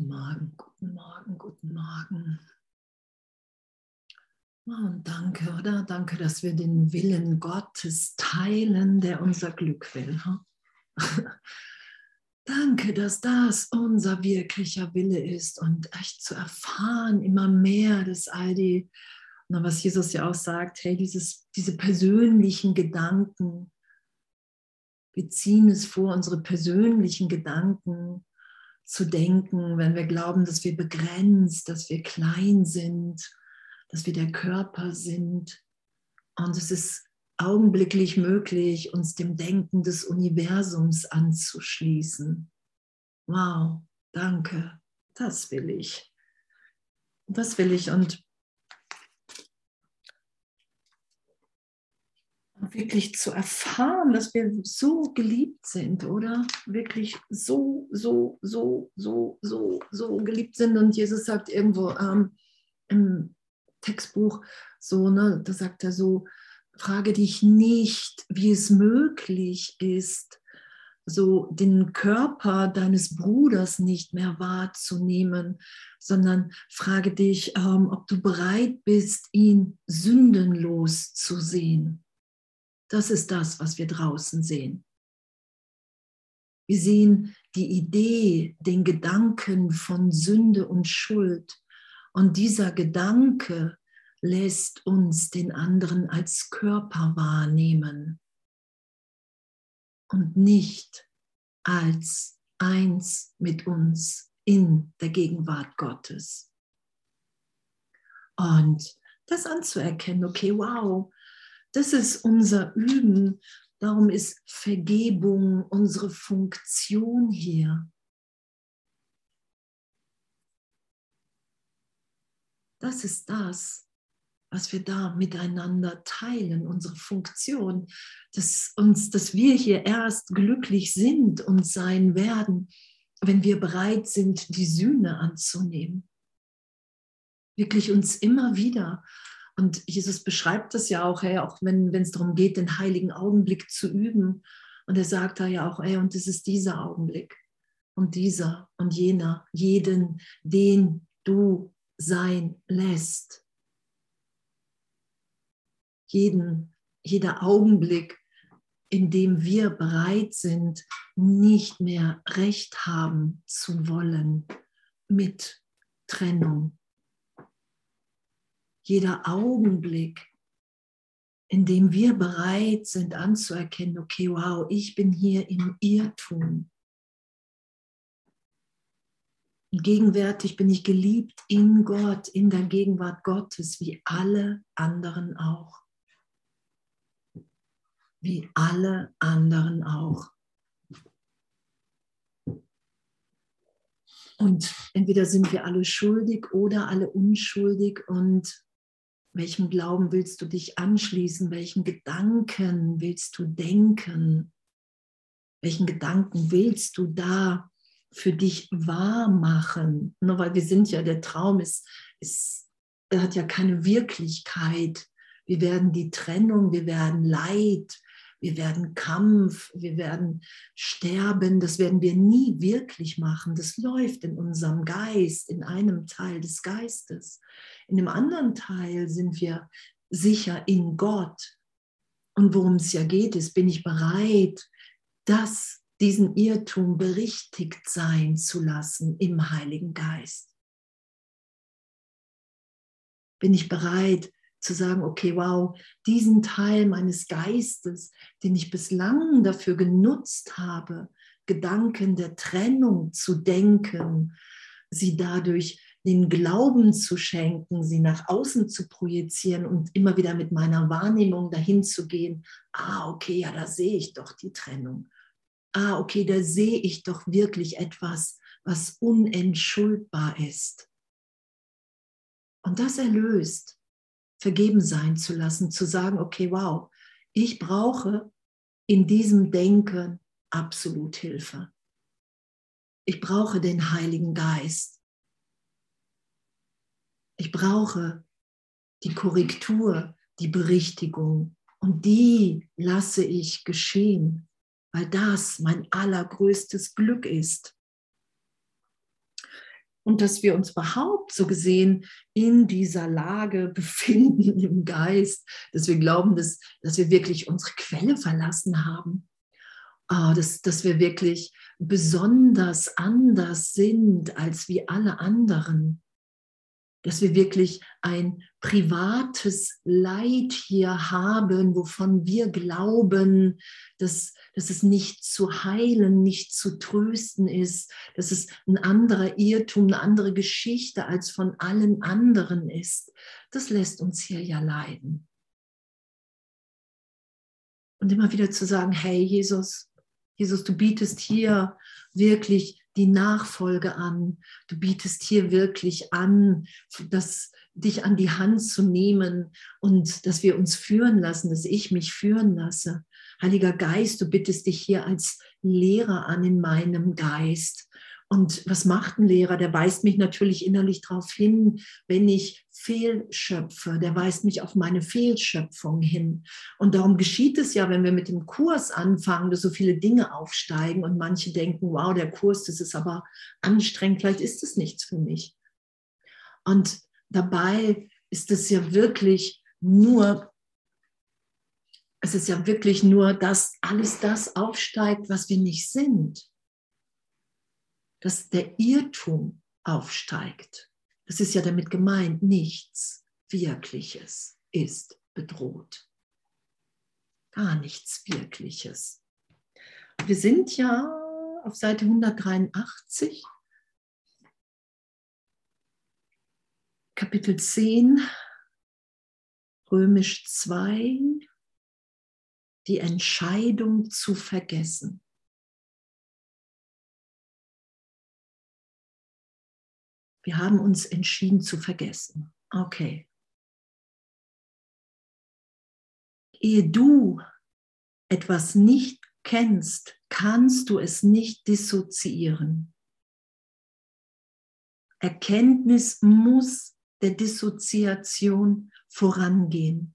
Guten Morgen, guten Morgen, guten Morgen. Und danke, oder? Danke, dass wir den Willen Gottes teilen, der unser Glück will. danke, dass das unser wirklicher Wille ist und echt zu erfahren, immer mehr, dass all die, was Jesus ja auch sagt, hey, dieses, diese persönlichen Gedanken, wir ziehen es vor, unsere persönlichen Gedanken zu denken, wenn wir glauben, dass wir begrenzt, dass wir klein sind, dass wir der Körper sind. Und es ist augenblicklich möglich, uns dem Denken des Universums anzuschließen. Wow, danke, das will ich. Das will ich. Und wirklich zu erfahren, dass wir so geliebt sind, oder? Wirklich so, so, so, so, so, so geliebt sind. Und Jesus sagt irgendwo ähm, im Textbuch so, ne, da sagt er so, frage dich nicht, wie es möglich ist, so den Körper deines Bruders nicht mehr wahrzunehmen, sondern frage dich, ähm, ob du bereit bist, ihn sündenlos zu sehen. Das ist das, was wir draußen sehen. Wir sehen die Idee, den Gedanken von Sünde und Schuld. Und dieser Gedanke lässt uns den anderen als Körper wahrnehmen und nicht als eins mit uns in der Gegenwart Gottes. Und das anzuerkennen, okay, wow, das ist unser Üben. Darum ist Vergebung unsere Funktion hier. Das ist das, was wir da miteinander teilen, unsere Funktion, dass, uns, dass wir hier erst glücklich sind und sein werden, wenn wir bereit sind, die Sühne anzunehmen. Wirklich uns immer wieder und Jesus beschreibt das ja auch, hey, auch wenn es darum geht, den heiligen Augenblick zu üben. Und er sagt da ja auch, hey, und es ist dieser Augenblick und dieser und jener, jeden, den du sein lässt. Jeden, jeder Augenblick, in dem wir bereit sind, nicht mehr recht haben zu wollen mit Trennung, jeder Augenblick, in dem wir bereit sind anzuerkennen, okay, wow, ich bin hier im Irrtum. Gegenwärtig bin ich geliebt in Gott, in der Gegenwart Gottes, wie alle anderen auch. Wie alle anderen auch. Und entweder sind wir alle schuldig oder alle unschuldig und welchem Glauben willst du dich anschließen? Welchen Gedanken willst du denken? Welchen Gedanken willst du da für dich wahr machen? Nur weil wir sind ja, der Traum ist, ist, hat ja keine Wirklichkeit. Wir werden die Trennung, wir werden Leid, wir werden Kampf, wir werden sterben, das werden wir nie wirklich machen. Das läuft in unserem Geist, in einem Teil des Geistes. In dem anderen Teil sind wir sicher in Gott. Und worum es ja geht, ist, bin ich bereit, das, diesen Irrtum berichtigt sein zu lassen im Heiligen Geist? Bin ich bereit, zu sagen, okay, wow, diesen Teil meines Geistes, den ich bislang dafür genutzt habe, Gedanken der Trennung zu denken, sie dadurch den Glauben zu schenken, sie nach außen zu projizieren und immer wieder mit meiner Wahrnehmung dahin zu gehen, ah, okay, ja, da sehe ich doch die Trennung. Ah, okay, da sehe ich doch wirklich etwas, was unentschuldbar ist. Und das erlöst vergeben sein zu lassen, zu sagen, okay, wow, ich brauche in diesem Denken absolut Hilfe. Ich brauche den Heiligen Geist. Ich brauche die Korrektur, die Berichtigung und die lasse ich geschehen, weil das mein allergrößtes Glück ist. Und dass wir uns überhaupt so gesehen in dieser Lage befinden im Geist, dass wir glauben, dass, dass wir wirklich unsere Quelle verlassen haben, oh, dass, dass wir wirklich besonders anders sind als wie alle anderen dass wir wirklich ein privates Leid hier haben, wovon wir glauben, dass, dass es nicht zu heilen, nicht zu trösten ist, dass es ein anderer Irrtum, eine andere Geschichte als von allen anderen ist. Das lässt uns hier ja leiden. Und immer wieder zu sagen, hey Jesus, Jesus, du bietest hier wirklich die Nachfolge an. Du bietest hier wirklich an, das, dich an die Hand zu nehmen und dass wir uns führen lassen, dass ich mich führen lasse. Heiliger Geist, du bittest dich hier als Lehrer an in meinem Geist. Und was macht ein Lehrer? Der weist mich natürlich innerlich darauf hin, wenn ich fehlschöpfe. Der weist mich auf meine Fehlschöpfung hin. Und darum geschieht es ja, wenn wir mit dem Kurs anfangen, dass so viele Dinge aufsteigen und manche denken, wow, der Kurs, das ist aber anstrengend, vielleicht ist es nichts für mich. Und dabei ist es ja wirklich nur, es ist ja wirklich nur, dass alles das aufsteigt, was wir nicht sind dass der Irrtum aufsteigt. Das ist ja damit gemeint, nichts Wirkliches ist bedroht. Gar nichts Wirkliches. Wir sind ja auf Seite 183, Kapitel 10, Römisch 2, die Entscheidung zu vergessen. Wir haben uns entschieden zu vergessen. Okay. Ehe du etwas nicht kennst, kannst du es nicht dissoziieren. Erkenntnis muss der Dissoziation vorangehen,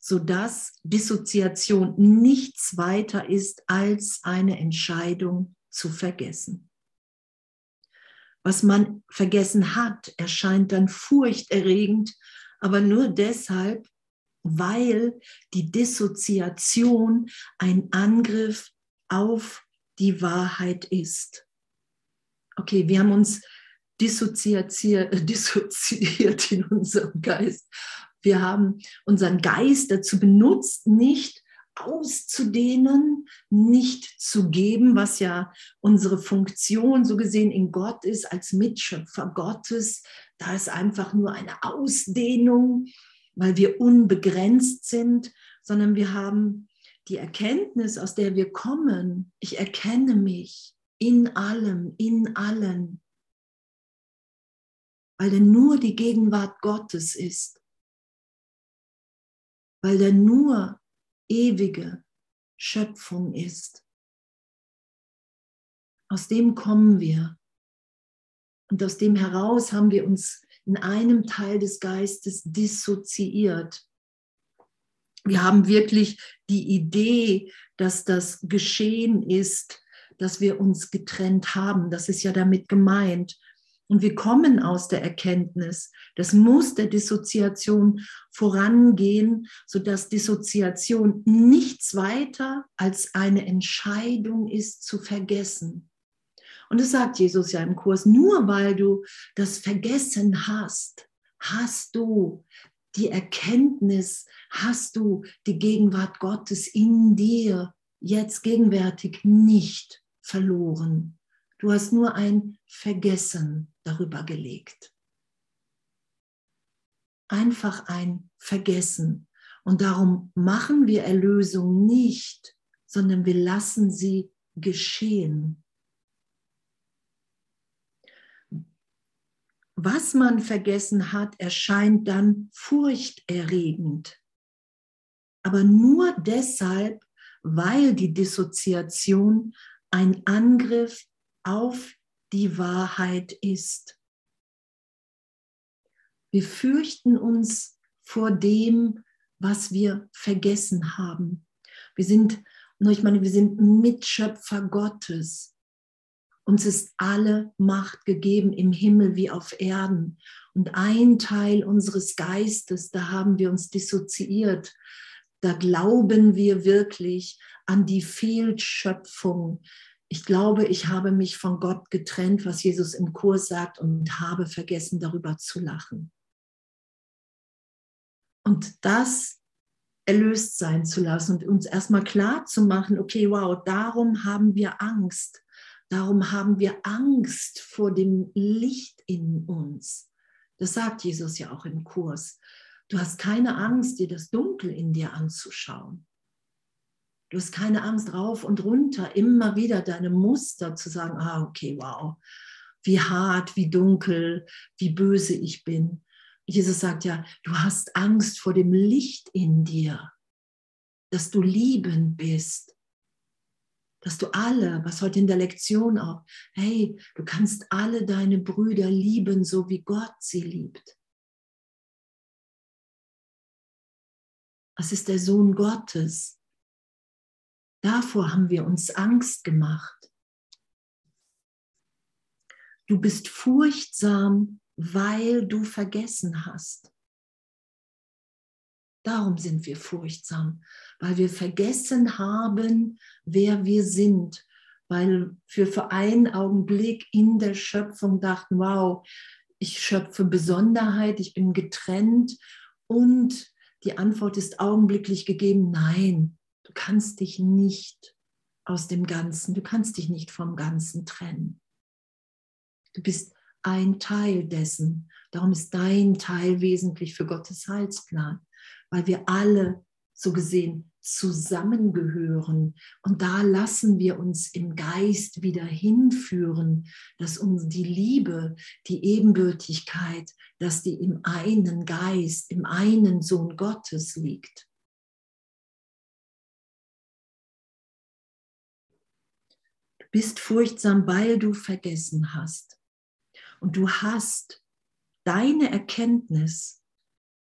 sodass Dissoziation nichts weiter ist als eine Entscheidung zu vergessen was man vergessen hat, erscheint dann furchterregend, aber nur deshalb, weil die Dissoziation ein Angriff auf die Wahrheit ist. Okay, wir haben uns dissoziiert, dissoziiert in unserem Geist. Wir haben unseren Geist dazu benutzt, nicht auszudehnen, nicht zu geben, was ja unsere Funktion so gesehen in Gott ist, als Mitschöpfer Gottes. Da ist einfach nur eine Ausdehnung, weil wir unbegrenzt sind, sondern wir haben die Erkenntnis, aus der wir kommen. Ich erkenne mich in allem, in allen, weil er nur die Gegenwart Gottes ist, weil er nur ewige Schöpfung ist. Aus dem kommen wir. Und aus dem heraus haben wir uns in einem Teil des Geistes dissoziiert. Wir haben wirklich die Idee, dass das geschehen ist, dass wir uns getrennt haben. Das ist ja damit gemeint. Und wir kommen aus der Erkenntnis, das muss der Dissoziation vorangehen, sodass Dissoziation nichts weiter als eine Entscheidung ist zu vergessen. Und das sagt Jesus ja im Kurs, nur weil du das Vergessen hast, hast du die Erkenntnis, hast du die Gegenwart Gottes in dir jetzt gegenwärtig nicht verloren. Du hast nur ein Vergessen darüber gelegt. Einfach ein Vergessen. Und darum machen wir Erlösung nicht, sondern wir lassen sie geschehen. Was man vergessen hat, erscheint dann furchterregend. Aber nur deshalb, weil die Dissoziation ein Angriff auf die Wahrheit ist. Wir fürchten uns vor dem, was wir vergessen haben. Wir sind, ich meine, wir sind Mitschöpfer Gottes. Uns ist alle Macht gegeben im Himmel wie auf Erden. Und ein Teil unseres Geistes, da haben wir uns dissoziiert. Da glauben wir wirklich an die Fehlschöpfung. Ich glaube, ich habe mich von Gott getrennt, was Jesus im Kurs sagt, und habe vergessen, darüber zu lachen. Und das erlöst sein zu lassen und uns erstmal klar zu machen, okay, wow, darum haben wir Angst Darum haben wir Angst vor dem Licht in uns. Das sagt Jesus ja auch im Kurs. Du hast keine Angst, dir das Dunkel in dir anzuschauen. Du hast keine Angst, rauf und runter, immer wieder deine Muster zu sagen, ah, okay, wow, wie hart, wie dunkel, wie böse ich bin. Jesus sagt ja, du hast Angst vor dem Licht in dir, dass du liebend bist, dass du alle, was heute in der Lektion auch, hey, du kannst alle deine Brüder lieben, so wie Gott sie liebt. Was ist der Sohn Gottes? Davor haben wir uns Angst gemacht. Du bist furchtsam, weil du vergessen hast. Darum sind wir furchtsam, weil wir vergessen haben, wer wir sind, weil wir für einen Augenblick in der Schöpfung dachten, wow, ich schöpfe Besonderheit, ich bin getrennt und die Antwort ist augenblicklich gegeben, nein, du kannst dich nicht aus dem Ganzen, du kannst dich nicht vom Ganzen trennen. Du bist ein Teil dessen. Darum ist dein Teil wesentlich für Gottes Heilsplan weil wir alle so gesehen zusammengehören. Und da lassen wir uns im Geist wieder hinführen, dass uns die Liebe, die Ebenbürtigkeit, dass die im einen Geist, im einen Sohn Gottes liegt. Bist furchtsam, weil du vergessen hast. Und du hast deine Erkenntnis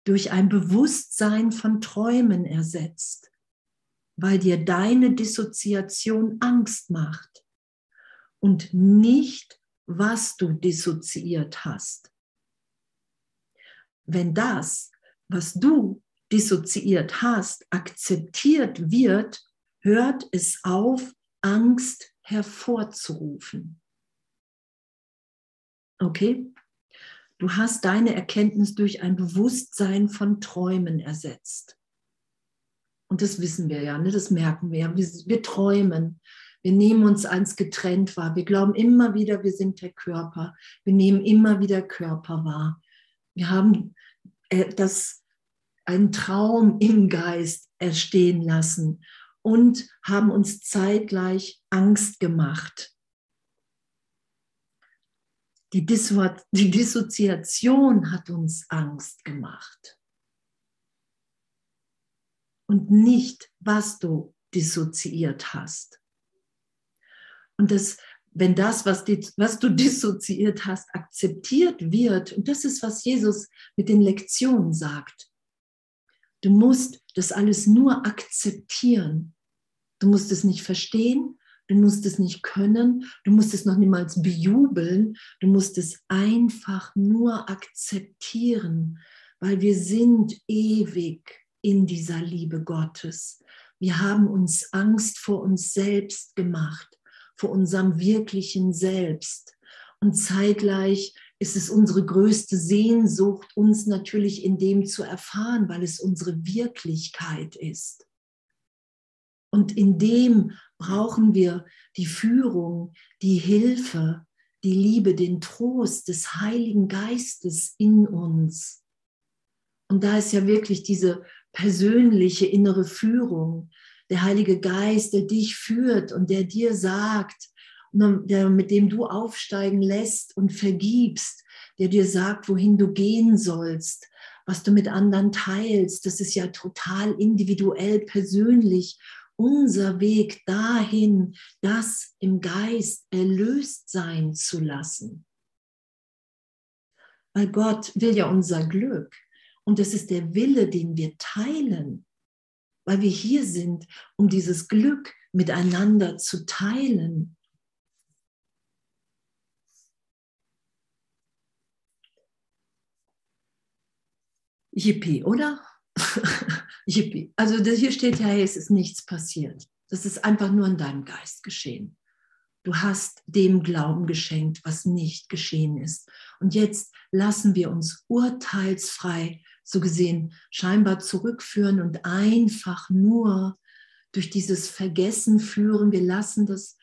durch ein Bewusstsein von Träumen ersetzt, weil dir deine Dissoziation Angst macht und nicht, was du dissoziiert hast. Wenn das, was du dissoziiert hast, akzeptiert wird, hört es auf, Angst hervorzurufen. Okay? Du hast deine Erkenntnis durch ein Bewusstsein von Träumen ersetzt. Und das wissen wir ja, ne? das merken wir ja. Wir, wir träumen. Wir nehmen uns als getrennt wahr. Wir glauben immer wieder, wir sind der Körper. Wir nehmen immer wieder Körper wahr. Wir haben äh, das, einen Traum im Geist erstehen lassen und haben uns zeitgleich Angst gemacht die, die Dissoziation hat uns Angst gemacht. Und nicht, was du dissoziiert hast. Und das, wenn das, was, die, was du dissoziiert hast, akzeptiert wird, und das ist, was Jesus mit den Lektionen sagt, du musst das alles nur akzeptieren. Du musst es nicht verstehen, Du musst es nicht können, du musst es noch niemals bejubeln, du musst es einfach nur akzeptieren, weil wir sind ewig in dieser Liebe Gottes. Wir haben uns Angst vor uns selbst gemacht, vor unserem wirklichen Selbst. Und zeitgleich ist es unsere größte Sehnsucht, uns natürlich in dem zu erfahren, weil es unsere Wirklichkeit ist. Und in dem brauchen wir die Führung, die Hilfe, die Liebe, den Trost des Heiligen Geistes in uns. Und da ist ja wirklich diese persönliche innere Führung, der Heilige Geist, der dich führt und der dir sagt, mit dem du aufsteigen lässt und vergibst, der dir sagt, wohin du gehen sollst, was du mit anderen teilst. Das ist ja total individuell, persönlich unser Weg dahin, das im Geist erlöst sein zu lassen. Weil Gott will ja unser Glück und es ist der Wille, den wir teilen, weil wir hier sind, um dieses Glück miteinander zu teilen. Yippie, oder? Yippie. Also hier steht ja, hey, es ist nichts passiert. Das ist einfach nur in deinem Geist geschehen. Du hast dem Glauben geschenkt, was nicht geschehen ist. Und jetzt lassen wir uns urteilsfrei, so gesehen, scheinbar zurückführen und einfach nur durch dieses Vergessen führen. Wir lassen das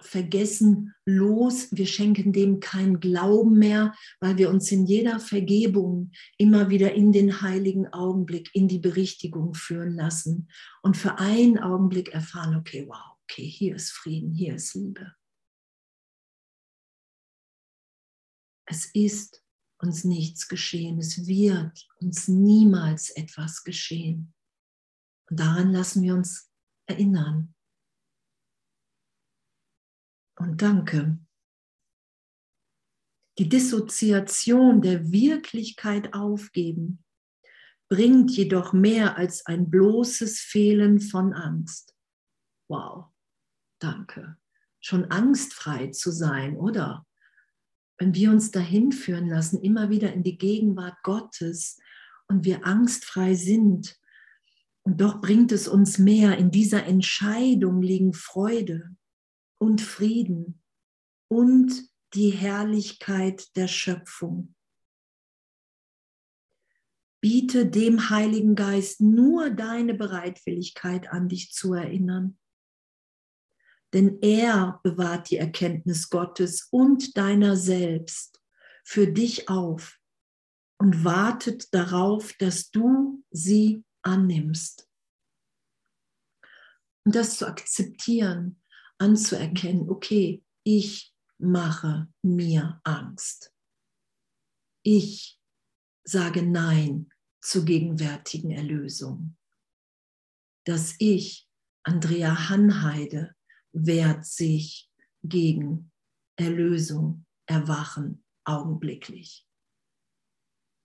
Vergessen los. Wir schenken dem keinen Glauben mehr, weil wir uns in jeder Vergebung immer wieder in den heiligen Augenblick, in die Berichtigung führen lassen und für einen Augenblick erfahren, okay, wow, okay, hier ist Frieden, hier ist Liebe. Es ist uns nichts geschehen, es wird uns niemals etwas geschehen. Und daran lassen wir uns erinnern. Und danke. Die Dissoziation der Wirklichkeit aufgeben bringt jedoch mehr als ein bloßes Fehlen von Angst. Wow. Danke. Schon angstfrei zu sein, oder? Wenn wir uns dahin führen lassen, immer wieder in die Gegenwart Gottes und wir angstfrei sind, und doch bringt es uns mehr. In dieser Entscheidung liegen Freude und Frieden und die Herrlichkeit der Schöpfung. Biete dem Heiligen Geist nur deine Bereitwilligkeit an, dich zu erinnern denn er bewahrt die Erkenntnis Gottes und deiner selbst für dich auf und wartet darauf, dass du sie annimmst. Und das zu akzeptieren, anzuerkennen, okay, ich mache mir Angst. Ich sage Nein zur gegenwärtigen Erlösung. Dass ich, Andrea Hanheide, wehrt sich gegen Erlösung, Erwachen augenblicklich.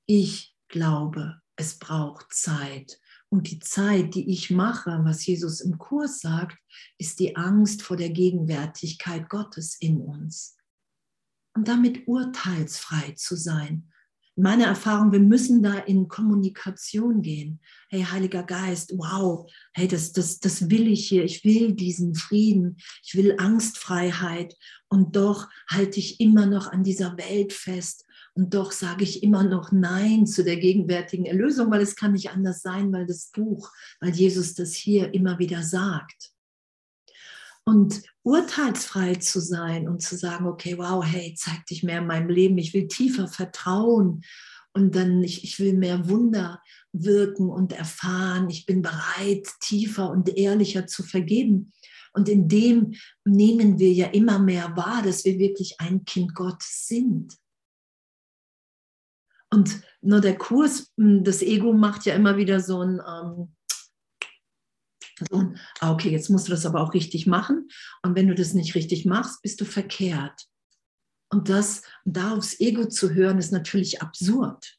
Ich glaube, es braucht Zeit. Und die Zeit, die ich mache, was Jesus im Kurs sagt, ist die Angst vor der Gegenwärtigkeit Gottes in uns. Und damit urteilsfrei zu sein, meine Erfahrung, wir müssen da in Kommunikation gehen. Hey, Heiliger Geist, wow, hey, das, das, das will ich hier. Ich will diesen Frieden. Ich will Angstfreiheit. Und doch halte ich immer noch an dieser Welt fest. Und doch sage ich immer noch Nein zu der gegenwärtigen Erlösung, weil es kann nicht anders sein, weil das Buch, weil Jesus das hier immer wieder sagt. Und urteilsfrei zu sein und zu sagen, okay, wow, hey, zeig dich mehr in meinem Leben, ich will tiefer vertrauen und dann ich, ich will mehr Wunder wirken und erfahren, ich bin bereit, tiefer und ehrlicher zu vergeben. Und in dem nehmen wir ja immer mehr wahr, dass wir wirklich ein Kind Gottes sind. Und nur der Kurs, das Ego macht ja immer wieder so ein, ähm, und, ah, okay, jetzt musst du das aber auch richtig machen. Und wenn du das nicht richtig machst, bist du verkehrt. Und das, da aufs Ego zu hören, ist natürlich absurd.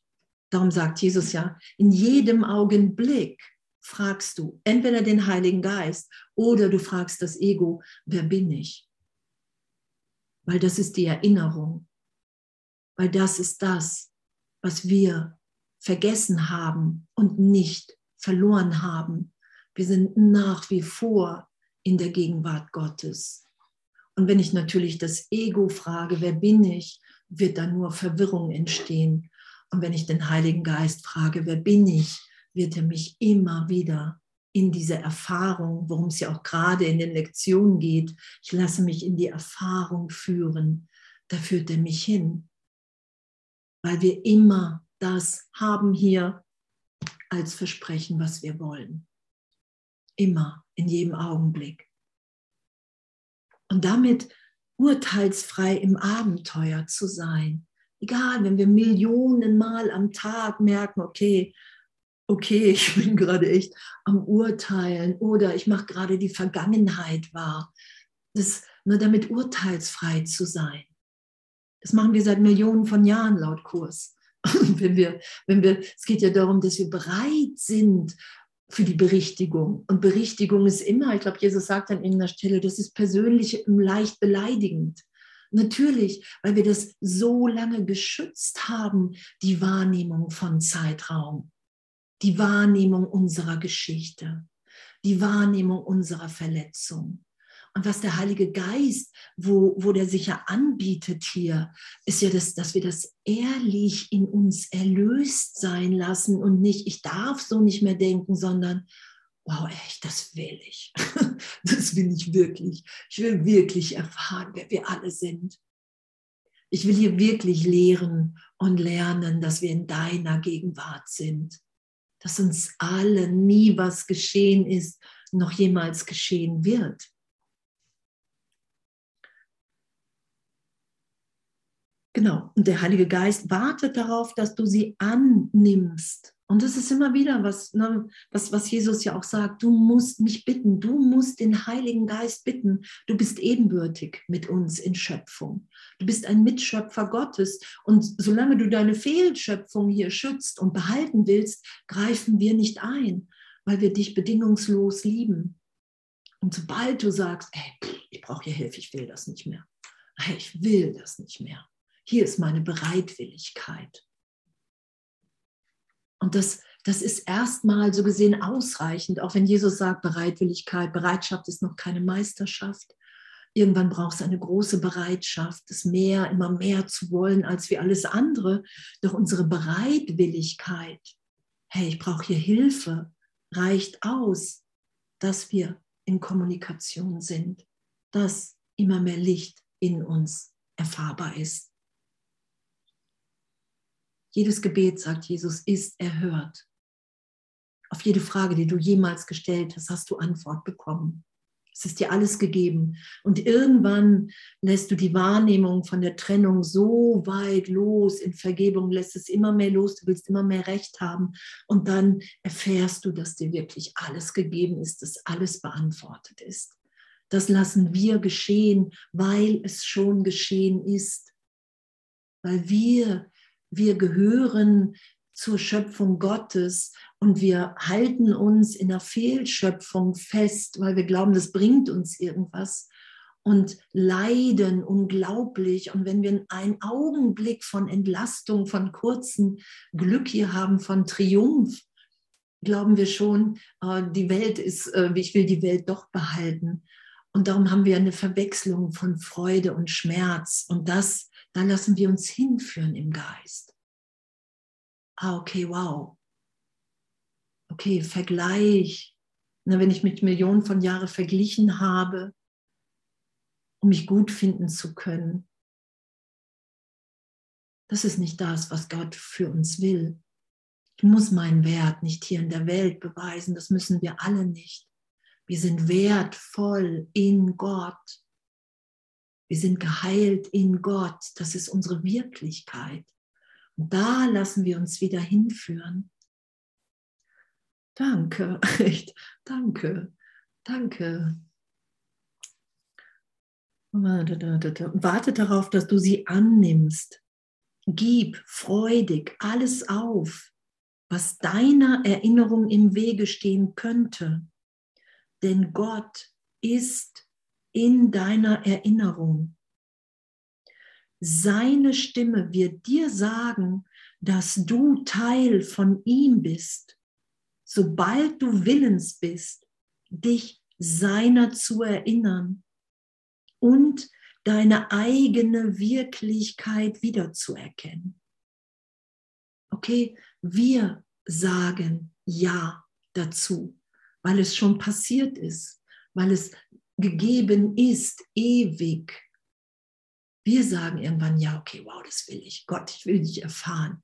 Darum sagt Jesus ja, in jedem Augenblick fragst du entweder den Heiligen Geist oder du fragst das Ego, wer bin ich? Weil das ist die Erinnerung. Weil das ist das, was wir vergessen haben und nicht verloren haben wir sind nach wie vor in der Gegenwart Gottes. Und wenn ich natürlich das Ego frage, wer bin ich, wird da nur Verwirrung entstehen. Und wenn ich den Heiligen Geist frage, wer bin ich, wird er mich immer wieder in diese Erfahrung, worum es ja auch gerade in den Lektionen geht, ich lasse mich in die Erfahrung führen, da führt er mich hin. Weil wir immer das haben hier als Versprechen, was wir wollen immer, in jedem Augenblick. Und damit urteilsfrei im Abenteuer zu sein. Egal, wenn wir Millionen Mal am Tag merken, okay, okay, ich bin gerade echt am Urteilen oder ich mache gerade die Vergangenheit wahr. Das, nur damit urteilsfrei zu sein. Das machen wir seit Millionen von Jahren laut Kurs. Wenn wir, wenn wir, es geht ja darum, dass wir bereit sind, für die Berichtigung. Und Berichtigung ist immer, ich glaube, Jesus sagt an irgendeiner Stelle, das ist persönlich leicht beleidigend. Natürlich, weil wir das so lange geschützt haben, die Wahrnehmung von Zeitraum, die Wahrnehmung unserer Geschichte, die Wahrnehmung unserer Verletzung. Und was der Heilige Geist, wo, wo der sich ja anbietet hier, ist ja, das, dass wir das ehrlich in uns erlöst sein lassen und nicht, ich darf so nicht mehr denken, sondern, wow, echt, das will ich. Das will ich wirklich. Ich will wirklich erfahren, wer wir alle sind. Ich will hier wirklich lehren und lernen, dass wir in deiner Gegenwart sind. Dass uns allen nie was geschehen ist, noch jemals geschehen wird. Genau. Und der Heilige Geist wartet darauf, dass du sie annimmst. Und das ist immer wieder was, ne, was, was Jesus ja auch sagt. Du musst mich bitten. Du musst den Heiligen Geist bitten. Du bist ebenbürtig mit uns in Schöpfung. Du bist ein Mitschöpfer Gottes. Und solange du deine Fehlschöpfung hier schützt und behalten willst, greifen wir nicht ein, weil wir dich bedingungslos lieben. Und sobald du sagst, ey, ich brauche hier Hilfe, ich will das nicht mehr. Ich will das nicht mehr hier ist meine Bereitwilligkeit. Und das, das ist erstmal so gesehen ausreichend, auch wenn Jesus sagt, Bereitwilligkeit, Bereitschaft ist noch keine Meisterschaft. Irgendwann braucht es eine große Bereitschaft, das mehr, immer mehr zu wollen als wie alles andere. Doch unsere Bereitwilligkeit, hey, ich brauche hier Hilfe, reicht aus, dass wir in Kommunikation sind, dass immer mehr Licht in uns erfahrbar ist. Jedes Gebet, sagt Jesus, ist erhört. Auf jede Frage, die du jemals gestellt hast, hast du Antwort bekommen. Es ist dir alles gegeben. Und irgendwann lässt du die Wahrnehmung von der Trennung so weit los in Vergebung, lässt es immer mehr los, du willst immer mehr Recht haben. Und dann erfährst du, dass dir wirklich alles gegeben ist, dass alles beantwortet ist. Das lassen wir geschehen, weil es schon geschehen ist. Weil wir wir gehören zur Schöpfung Gottes und wir halten uns in der Fehlschöpfung fest, weil wir glauben, das bringt uns irgendwas und leiden unglaublich. Und wenn wir einen Augenblick von Entlastung, von kurzem Glück hier haben, von Triumph, glauben wir schon, äh, die Welt ist, äh, ich will die Welt doch behalten. Und darum haben wir eine Verwechslung von Freude und Schmerz. Und das dann lassen wir uns hinführen im Geist. Ah, okay, wow. Okay, Vergleich. Na, wenn ich mit Millionen von Jahren verglichen habe, um mich gut finden zu können. Das ist nicht das, was Gott für uns will. Ich muss meinen Wert nicht hier in der Welt beweisen, das müssen wir alle nicht. Wir sind wertvoll in Gott. Wir sind geheilt in Gott. Das ist unsere Wirklichkeit. Und da lassen wir uns wieder hinführen. Danke, echt, danke, danke. Warte darauf, dass du sie annimmst. Gib freudig alles auf, was deiner Erinnerung im Wege stehen könnte. Denn Gott ist in deiner Erinnerung. Seine Stimme wird dir sagen, dass du Teil von ihm bist, sobald du willens bist, dich seiner zu erinnern und deine eigene Wirklichkeit wiederzuerkennen. Okay, wir sagen Ja dazu, weil es schon passiert ist, weil es gegeben ist, ewig. Wir sagen irgendwann, ja, okay, wow, das will ich. Gott, ich will dich erfahren.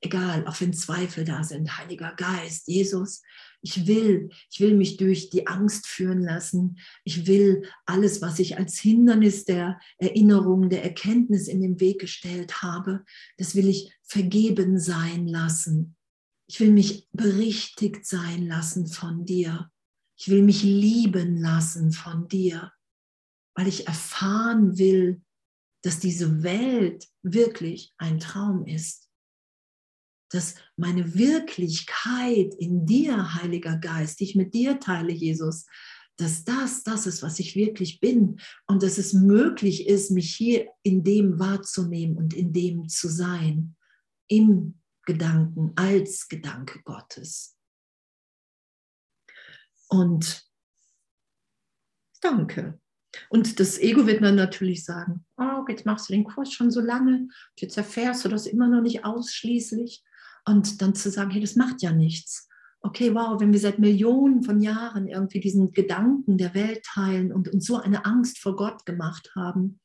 Egal, auch wenn Zweifel da sind, Heiliger Geist, Jesus, ich will, ich will mich durch die Angst führen lassen. Ich will alles, was ich als Hindernis der Erinnerung, der Erkenntnis in den Weg gestellt habe, das will ich vergeben sein lassen. Ich will mich berichtigt sein lassen von dir. Ich will mich lieben lassen von dir, weil ich erfahren will, dass diese Welt wirklich ein Traum ist. Dass meine Wirklichkeit in dir, Heiliger Geist, die ich mit dir teile, Jesus, dass das das ist, was ich wirklich bin und dass es möglich ist, mich hier in dem wahrzunehmen und in dem zu sein, im Gedanken, als Gedanke Gottes. Und danke. Und das Ego wird dann natürlich sagen, oh, jetzt machst du den Kurs schon so lange, jetzt erfährst du das immer noch nicht ausschließlich. Und dann zu sagen, hey, das macht ja nichts okay, wow, wenn wir seit Millionen von Jahren irgendwie diesen Gedanken der Welt teilen und uns so eine Angst vor Gott gemacht haben,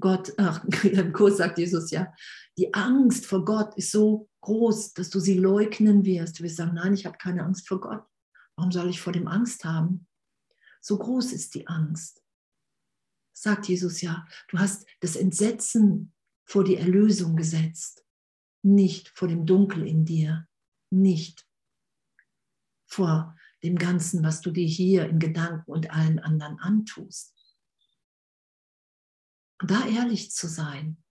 Gott, ach, im Kurs sagt Jesus ja, die Angst vor Gott ist so groß, dass du sie leugnen wirst. Du wirst sagen, nein, ich habe keine Angst vor Gott. Warum soll ich vor dem Angst haben? So groß ist die Angst. Sagt Jesus ja, du hast das Entsetzen vor die Erlösung gesetzt, nicht vor dem Dunkel in dir, nicht vor dem Ganzen, was du dir hier in Gedanken und allen anderen antust. Und da ehrlich zu sein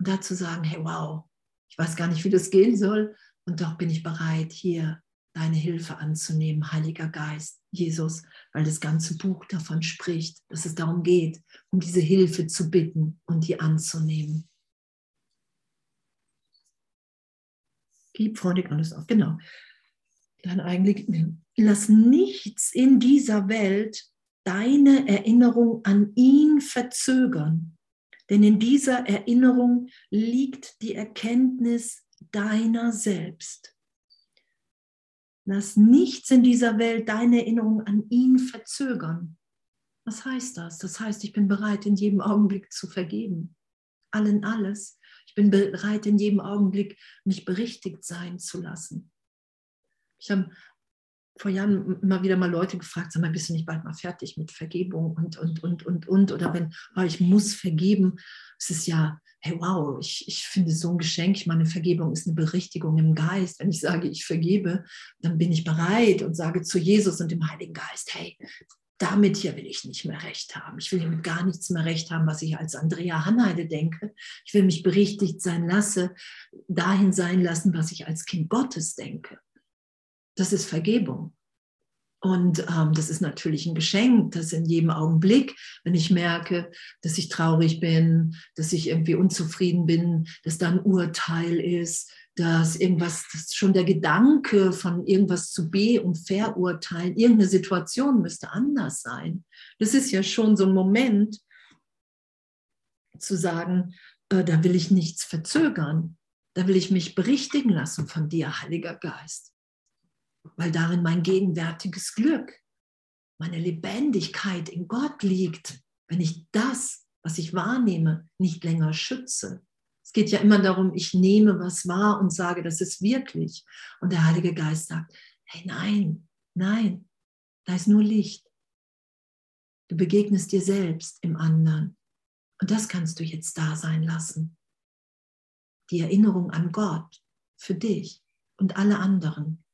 und da zu sagen, hey, wow, ich weiß gar nicht, wie das gehen soll und doch bin ich bereit, hier deine Hilfe anzunehmen, Heiliger Geist, Jesus, weil das ganze Buch davon spricht, dass es darum geht, um diese Hilfe zu bitten und die anzunehmen. Gib freudig alles auf, genau dein Eigenlicht Lass nichts in dieser Welt deine Erinnerung an ihn verzögern. Denn in dieser Erinnerung liegt die Erkenntnis deiner selbst. Lass nichts in dieser Welt deine Erinnerung an ihn verzögern. Was heißt das? Das heißt, ich bin bereit, in jedem Augenblick zu vergeben. Allen alles. Ich bin bereit, in jedem Augenblick mich berichtigt sein zu lassen. Ich habe vor Jahren immer wieder mal Leute gefragt, sag mal, bist du nicht bald mal fertig mit Vergebung und, und, und, und, und, oder wenn, oh, ich muss vergeben, es ist ja, hey, wow, ich, ich finde so ein Geschenk, meine, Vergebung ist eine Berichtigung im Geist. Wenn ich sage, ich vergebe, dann bin ich bereit und sage zu Jesus und dem Heiligen Geist, hey, damit hier will ich nicht mehr recht haben. Ich will hier mit gar nichts mehr recht haben, was ich als Andrea Hanheide denke. Ich will mich berichtigt sein lasse, dahin sein lassen, was ich als Kind Gottes denke das ist Vergebung. Und ähm, das ist natürlich ein Geschenk, dass in jedem Augenblick, wenn ich merke, dass ich traurig bin, dass ich irgendwie unzufrieden bin, dass da ein Urteil ist, dass irgendwas, dass schon der Gedanke von irgendwas zu be- und verurteilen, irgendeine Situation müsste anders sein. Das ist ja schon so ein Moment zu sagen, äh, da will ich nichts verzögern, da will ich mich berichtigen lassen von dir, Heiliger Geist weil darin mein gegenwärtiges Glück, meine Lebendigkeit in Gott liegt, wenn ich das, was ich wahrnehme, nicht länger schütze. Es geht ja immer darum, ich nehme was wahr und sage, das ist wirklich. Und der Heilige Geist sagt, hey, nein, nein, da ist nur Licht. Du begegnest dir selbst im anderen. Und das kannst du jetzt da sein lassen. Die Erinnerung an Gott für dich und alle anderen.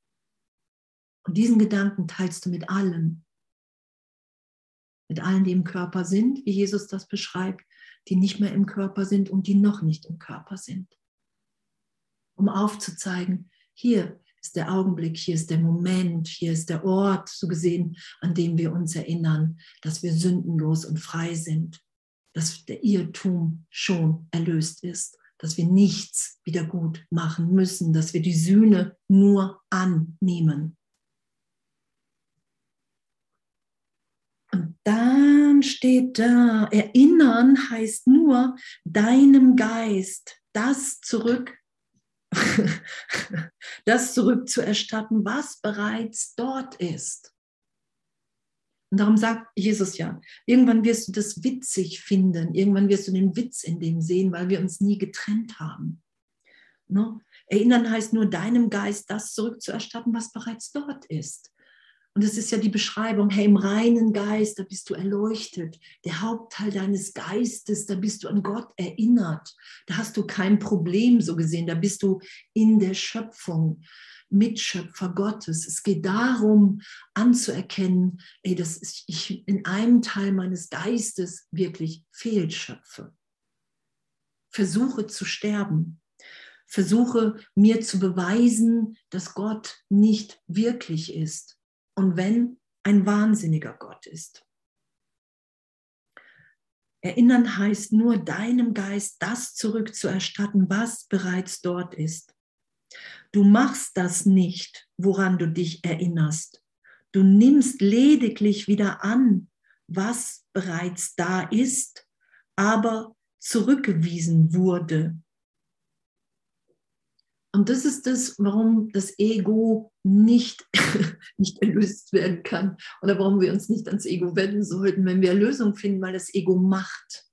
Und diesen Gedanken teilst du mit allen. Mit allen, die im Körper sind, wie Jesus das beschreibt, die nicht mehr im Körper sind und die noch nicht im Körper sind. Um aufzuzeigen, hier ist der Augenblick, hier ist der Moment, hier ist der Ort, so gesehen, an dem wir uns erinnern, dass wir sündenlos und frei sind, dass der Irrtum schon erlöst ist, dass wir nichts wieder gut machen müssen, dass wir die Sühne nur annehmen. Dann steht da, erinnern heißt nur deinem Geist das zurück, das zurückzuerstatten, was bereits dort ist. Und darum sagt Jesus ja, irgendwann wirst du das witzig finden, irgendwann wirst du den Witz in dem sehen, weil wir uns nie getrennt haben. No? Erinnern heißt nur deinem Geist das zurückzuerstatten, was bereits dort ist. Und es ist ja die Beschreibung, hey, im reinen Geist, da bist du erleuchtet. Der Hauptteil deines Geistes, da bist du an Gott erinnert. Da hast du kein Problem so gesehen. Da bist du in der Schöpfung, Mitschöpfer Gottes. Es geht darum, anzuerkennen, ey, dass ich in einem Teil meines Geistes wirklich fehlschöpfe. Versuche zu sterben. Versuche mir zu beweisen, dass Gott nicht wirklich ist und wenn ein wahnsinniger Gott ist. Erinnern heißt nur deinem Geist das zurückzuerstatten, was bereits dort ist. Du machst das nicht, woran du dich erinnerst. Du nimmst lediglich wieder an, was bereits da ist, aber zurückgewiesen wurde. Und das ist das, warum das Ego nicht, nicht erlöst werden kann oder warum wir uns nicht ans Ego wenden sollten, wenn wir Erlösung finden, weil das Ego macht.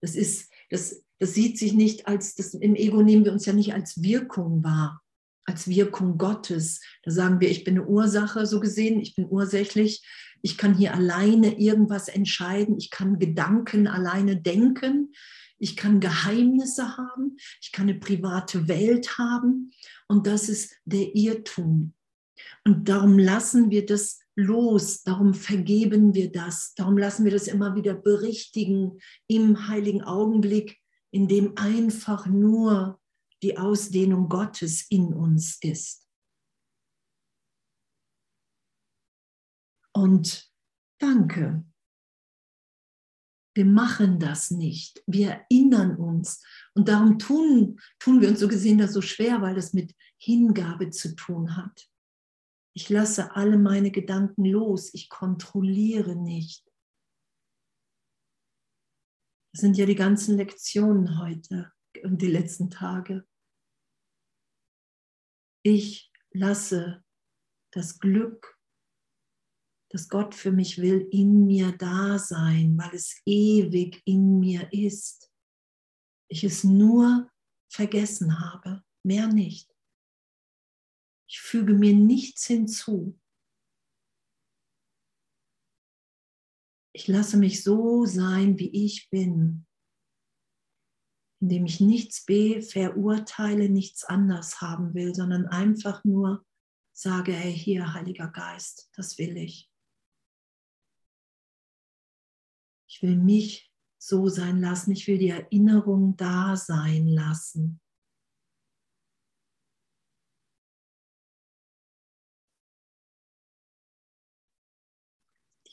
Das ist, das, das sieht sich nicht als, das, im Ego nehmen wir uns ja nicht als Wirkung wahr, als Wirkung Gottes. Da sagen wir, ich bin eine Ursache, so gesehen, ich bin ursächlich, ich kann hier alleine irgendwas entscheiden, ich kann Gedanken alleine denken, ich kann Geheimnisse haben, ich kann eine private Welt haben und das ist der Irrtum. Und darum lassen wir das los, darum vergeben wir das, darum lassen wir das immer wieder berichtigen im heiligen Augenblick, in dem einfach nur die Ausdehnung Gottes in uns ist. Und danke, wir machen das nicht. Wir erinnern uns. Und darum tun, tun wir uns so gesehen das so schwer, weil das mit Hingabe zu tun hat. Ich lasse alle meine Gedanken los. Ich kontrolliere nicht. Das sind ja die ganzen Lektionen heute und die letzten Tage. Ich lasse das Glück dass Gott für mich will, in mir da sein, weil es ewig in mir ist. Ich es nur vergessen habe, mehr nicht. Ich füge mir nichts hinzu. Ich lasse mich so sein, wie ich bin, indem ich nichts verurteile, nichts anders haben will, sondern einfach nur sage, hey, hier, Heiliger Geist, das will ich. Ich will mich so sein lassen. Ich will die Erinnerung da sein lassen.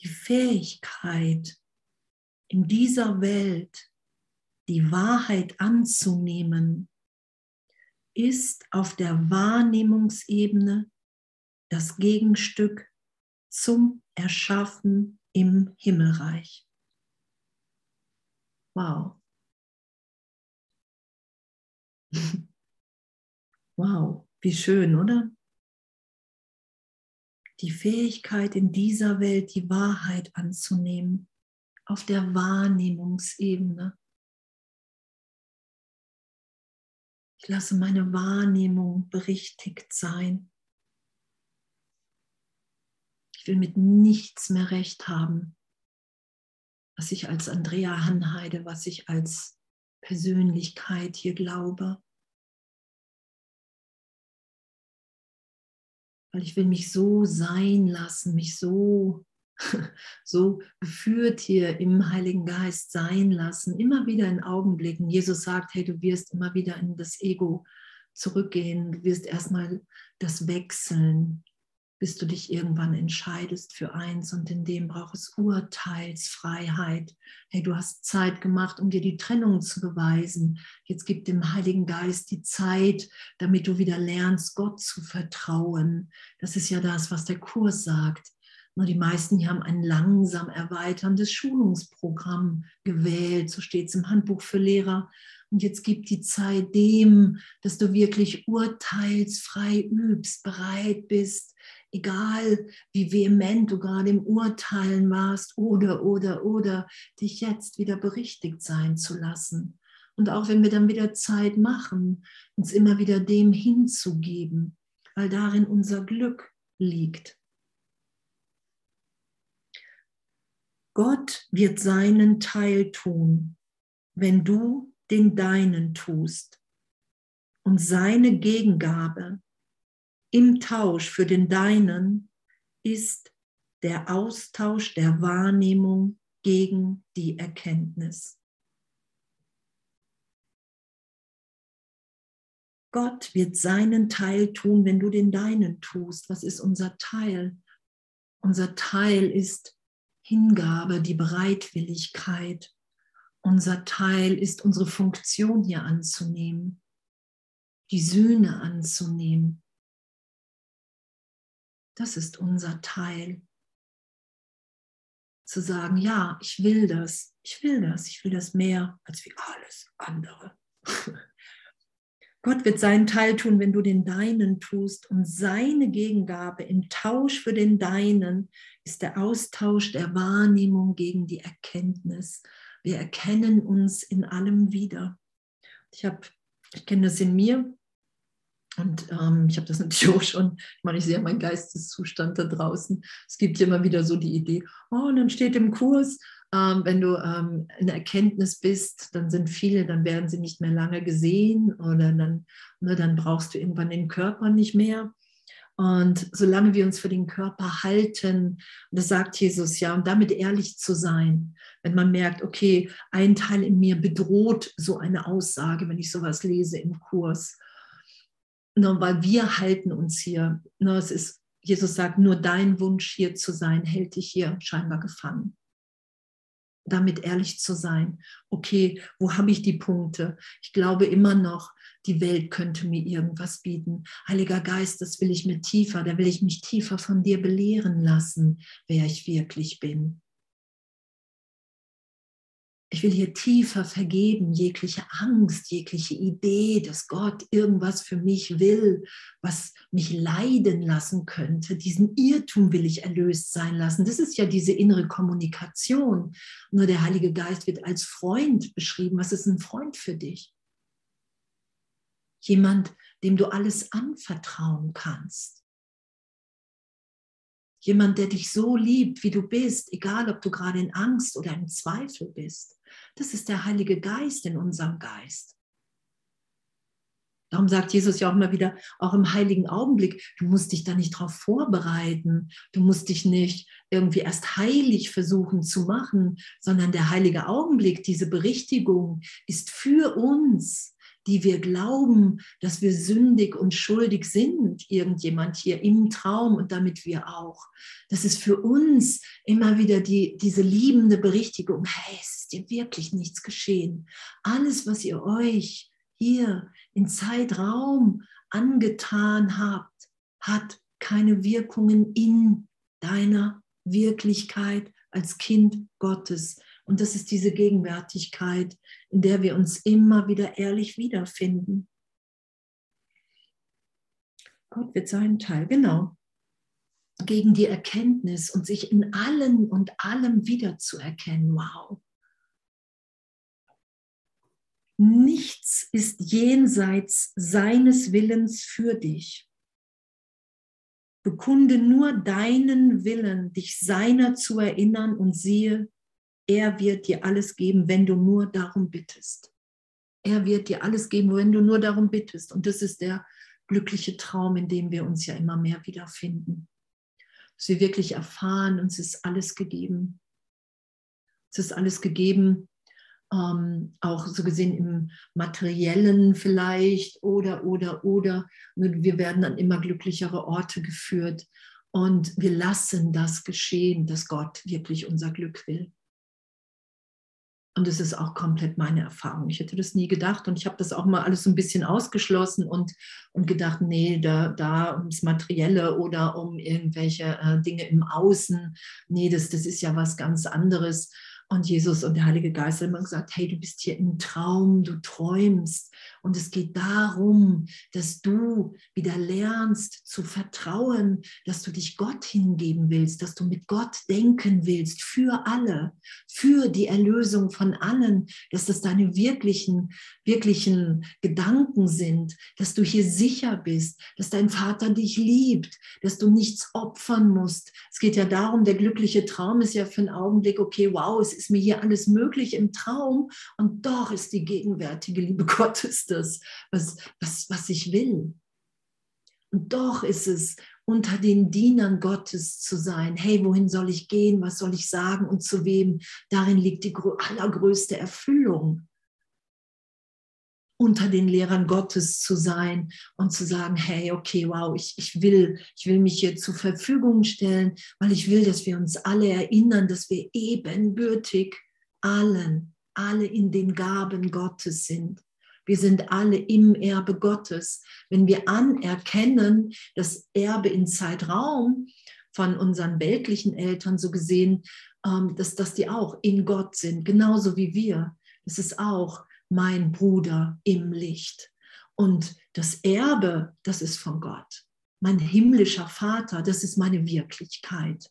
Die Fähigkeit, in dieser Welt die Wahrheit anzunehmen, ist auf der Wahrnehmungsebene das Gegenstück zum Erschaffen im Himmelreich. Wow. Wow, wie schön, oder? Die Fähigkeit in dieser Welt, die Wahrheit anzunehmen, auf der Wahrnehmungsebene. Ich lasse meine Wahrnehmung berichtigt sein. Ich will mit nichts mehr recht haben was ich als Andrea Hanheide, was ich als Persönlichkeit hier glaube. Weil ich will mich so sein lassen, mich so, so geführt hier im Heiligen Geist sein lassen, immer wieder in Augenblicken. Jesus sagt, hey, du wirst immer wieder in das Ego zurückgehen, du wirst erstmal das wechseln, bis du dich irgendwann entscheidest für eins und in dem braucht es Urteilsfreiheit. Hey, du hast Zeit gemacht, um dir die Trennung zu beweisen. Jetzt gib dem Heiligen Geist die Zeit, damit du wieder lernst, Gott zu vertrauen. Das ist ja das, was der Kurs sagt. Nur die meisten hier haben ein langsam erweiterndes Schulungsprogramm gewählt, so steht es im Handbuch für Lehrer. Und jetzt gib die Zeit dem, dass du wirklich urteilsfrei übst, bereit bist, egal wie vehement du gerade im Urteilen warst oder, oder, oder, dich jetzt wieder berichtigt sein zu lassen. Und auch wenn wir dann wieder Zeit machen, uns immer wieder dem hinzugeben, weil darin unser Glück liegt. Gott wird seinen Teil tun, wenn du den deinen tust. Und seine Gegengabe im Tausch für den Deinen ist der Austausch der Wahrnehmung gegen die Erkenntnis. Gott wird seinen Teil tun, wenn du den Deinen tust. Was ist unser Teil? Unser Teil ist Hingabe, die Bereitwilligkeit. Unser Teil ist unsere Funktion hier anzunehmen, die Sühne anzunehmen. Das ist unser Teil. Zu sagen, ja, ich will das, ich will das, ich will das mehr als wie alles andere. Gott wird seinen Teil tun, wenn du den deinen tust. Und seine Gegengabe im Tausch für den deinen ist der Austausch der Wahrnehmung gegen die Erkenntnis. Wir erkennen uns in allem wieder. Ich habe, ich kenne das in mir und ähm, ich habe das natürlich auch schon, ich meine, ich sehe meinen Geisteszustand da draußen. Es gibt immer wieder so die Idee, oh, und dann steht im Kurs, ähm, wenn du ähm, in Erkenntnis bist, dann sind viele, dann werden sie nicht mehr lange gesehen oder dann, ne, dann brauchst du irgendwann den Körper nicht mehr. Und solange wir uns für den Körper halten, und das sagt Jesus ja, um damit ehrlich zu sein, wenn man merkt, okay, ein Teil in mir bedroht so eine Aussage, wenn ich sowas lese im Kurs, ne, weil wir halten uns hier. Ne, es ist, Jesus sagt, nur dein Wunsch hier zu sein, hält dich hier scheinbar gefangen damit ehrlich zu sein. Okay, wo habe ich die Punkte? Ich glaube immer noch, die Welt könnte mir irgendwas bieten. Heiliger Geist, das will ich mir tiefer, da will ich mich tiefer von dir belehren lassen, wer ich wirklich bin. Ich will hier tiefer vergeben, jegliche Angst, jegliche Idee, dass Gott irgendwas für mich will, was mich leiden lassen könnte. Diesen Irrtum will ich erlöst sein lassen. Das ist ja diese innere Kommunikation. Nur der Heilige Geist wird als Freund beschrieben. Was ist ein Freund für dich? Jemand, dem du alles anvertrauen kannst. Jemand, der dich so liebt, wie du bist, egal ob du gerade in Angst oder im Zweifel bist. Das ist der Heilige Geist in unserem Geist. Darum sagt Jesus ja auch immer wieder, auch im heiligen Augenblick, du musst dich da nicht darauf vorbereiten, du musst dich nicht irgendwie erst heilig versuchen zu machen, sondern der heilige Augenblick, diese Berichtigung ist für uns die wir glauben, dass wir sündig und schuldig sind, irgendjemand hier im Traum und damit wir auch. Das ist für uns immer wieder die, diese liebende Berichtigung, hey, es ist dir wirklich nichts geschehen. Alles, was ihr euch hier in Zeitraum angetan habt, hat keine Wirkungen in deiner Wirklichkeit als Kind Gottes. Und das ist diese Gegenwärtigkeit, in der wir uns immer wieder ehrlich wiederfinden. Gott wird seinen Teil, genau, gegen die Erkenntnis und sich in allen und allem wiederzuerkennen. Wow. Nichts ist jenseits seines Willens für dich. Bekunde nur deinen Willen, dich seiner zu erinnern und siehe, er wird dir alles geben, wenn du nur darum bittest. Er wird dir alles geben, wenn du nur darum bittest. Und das ist der glückliche Traum, in dem wir uns ja immer mehr wiederfinden. Dass wir wirklich erfahren, uns ist alles gegeben. Es ist alles gegeben, ähm, auch so gesehen im materiellen vielleicht oder, oder, oder. Wir werden an immer glücklichere Orte geführt und wir lassen das geschehen, dass Gott wirklich unser Glück will. Und es ist auch komplett meine Erfahrung. Ich hätte das nie gedacht und ich habe das auch mal alles so ein bisschen ausgeschlossen und, und gedacht, nee, da, da ums Materielle oder um irgendwelche äh, Dinge im Außen, nee, das, das ist ja was ganz anderes. Und Jesus und der Heilige Geist haben immer gesagt, hey, du bist hier im Traum, du träumst. Und es geht darum, dass du wieder lernst zu vertrauen, dass du dich Gott hingeben willst, dass du mit Gott denken willst, für alle, für die Erlösung von allen, dass das deine wirklichen, wirklichen Gedanken sind, dass du hier sicher bist, dass dein Vater dich liebt, dass du nichts opfern musst. Es geht ja darum, der glückliche Traum ist ja für einen Augenblick, okay, wow, es ist mir hier alles möglich im Traum und doch ist die gegenwärtige Liebe Gottes das, was, was, was ich will. Und doch ist es unter den Dienern Gottes zu sein. Hey, wohin soll ich gehen? Was soll ich sagen und zu wem? Darin liegt die allergrößte Erfüllung. Unter den Lehrern Gottes zu sein und zu sagen, hey, okay, wow, ich, ich, will, ich will mich hier zur Verfügung stellen, weil ich will, dass wir uns alle erinnern, dass wir ebenbürtig allen, alle in den Gaben Gottes sind. Wir sind alle im Erbe Gottes. Wenn wir anerkennen, das Erbe in Zeitraum von unseren weltlichen Eltern so gesehen, ähm, dass, dass die auch in Gott sind, genauso wie wir. Es ist auch mein Bruder im Licht. Und das Erbe, das ist von Gott. Mein himmlischer Vater, das ist meine Wirklichkeit.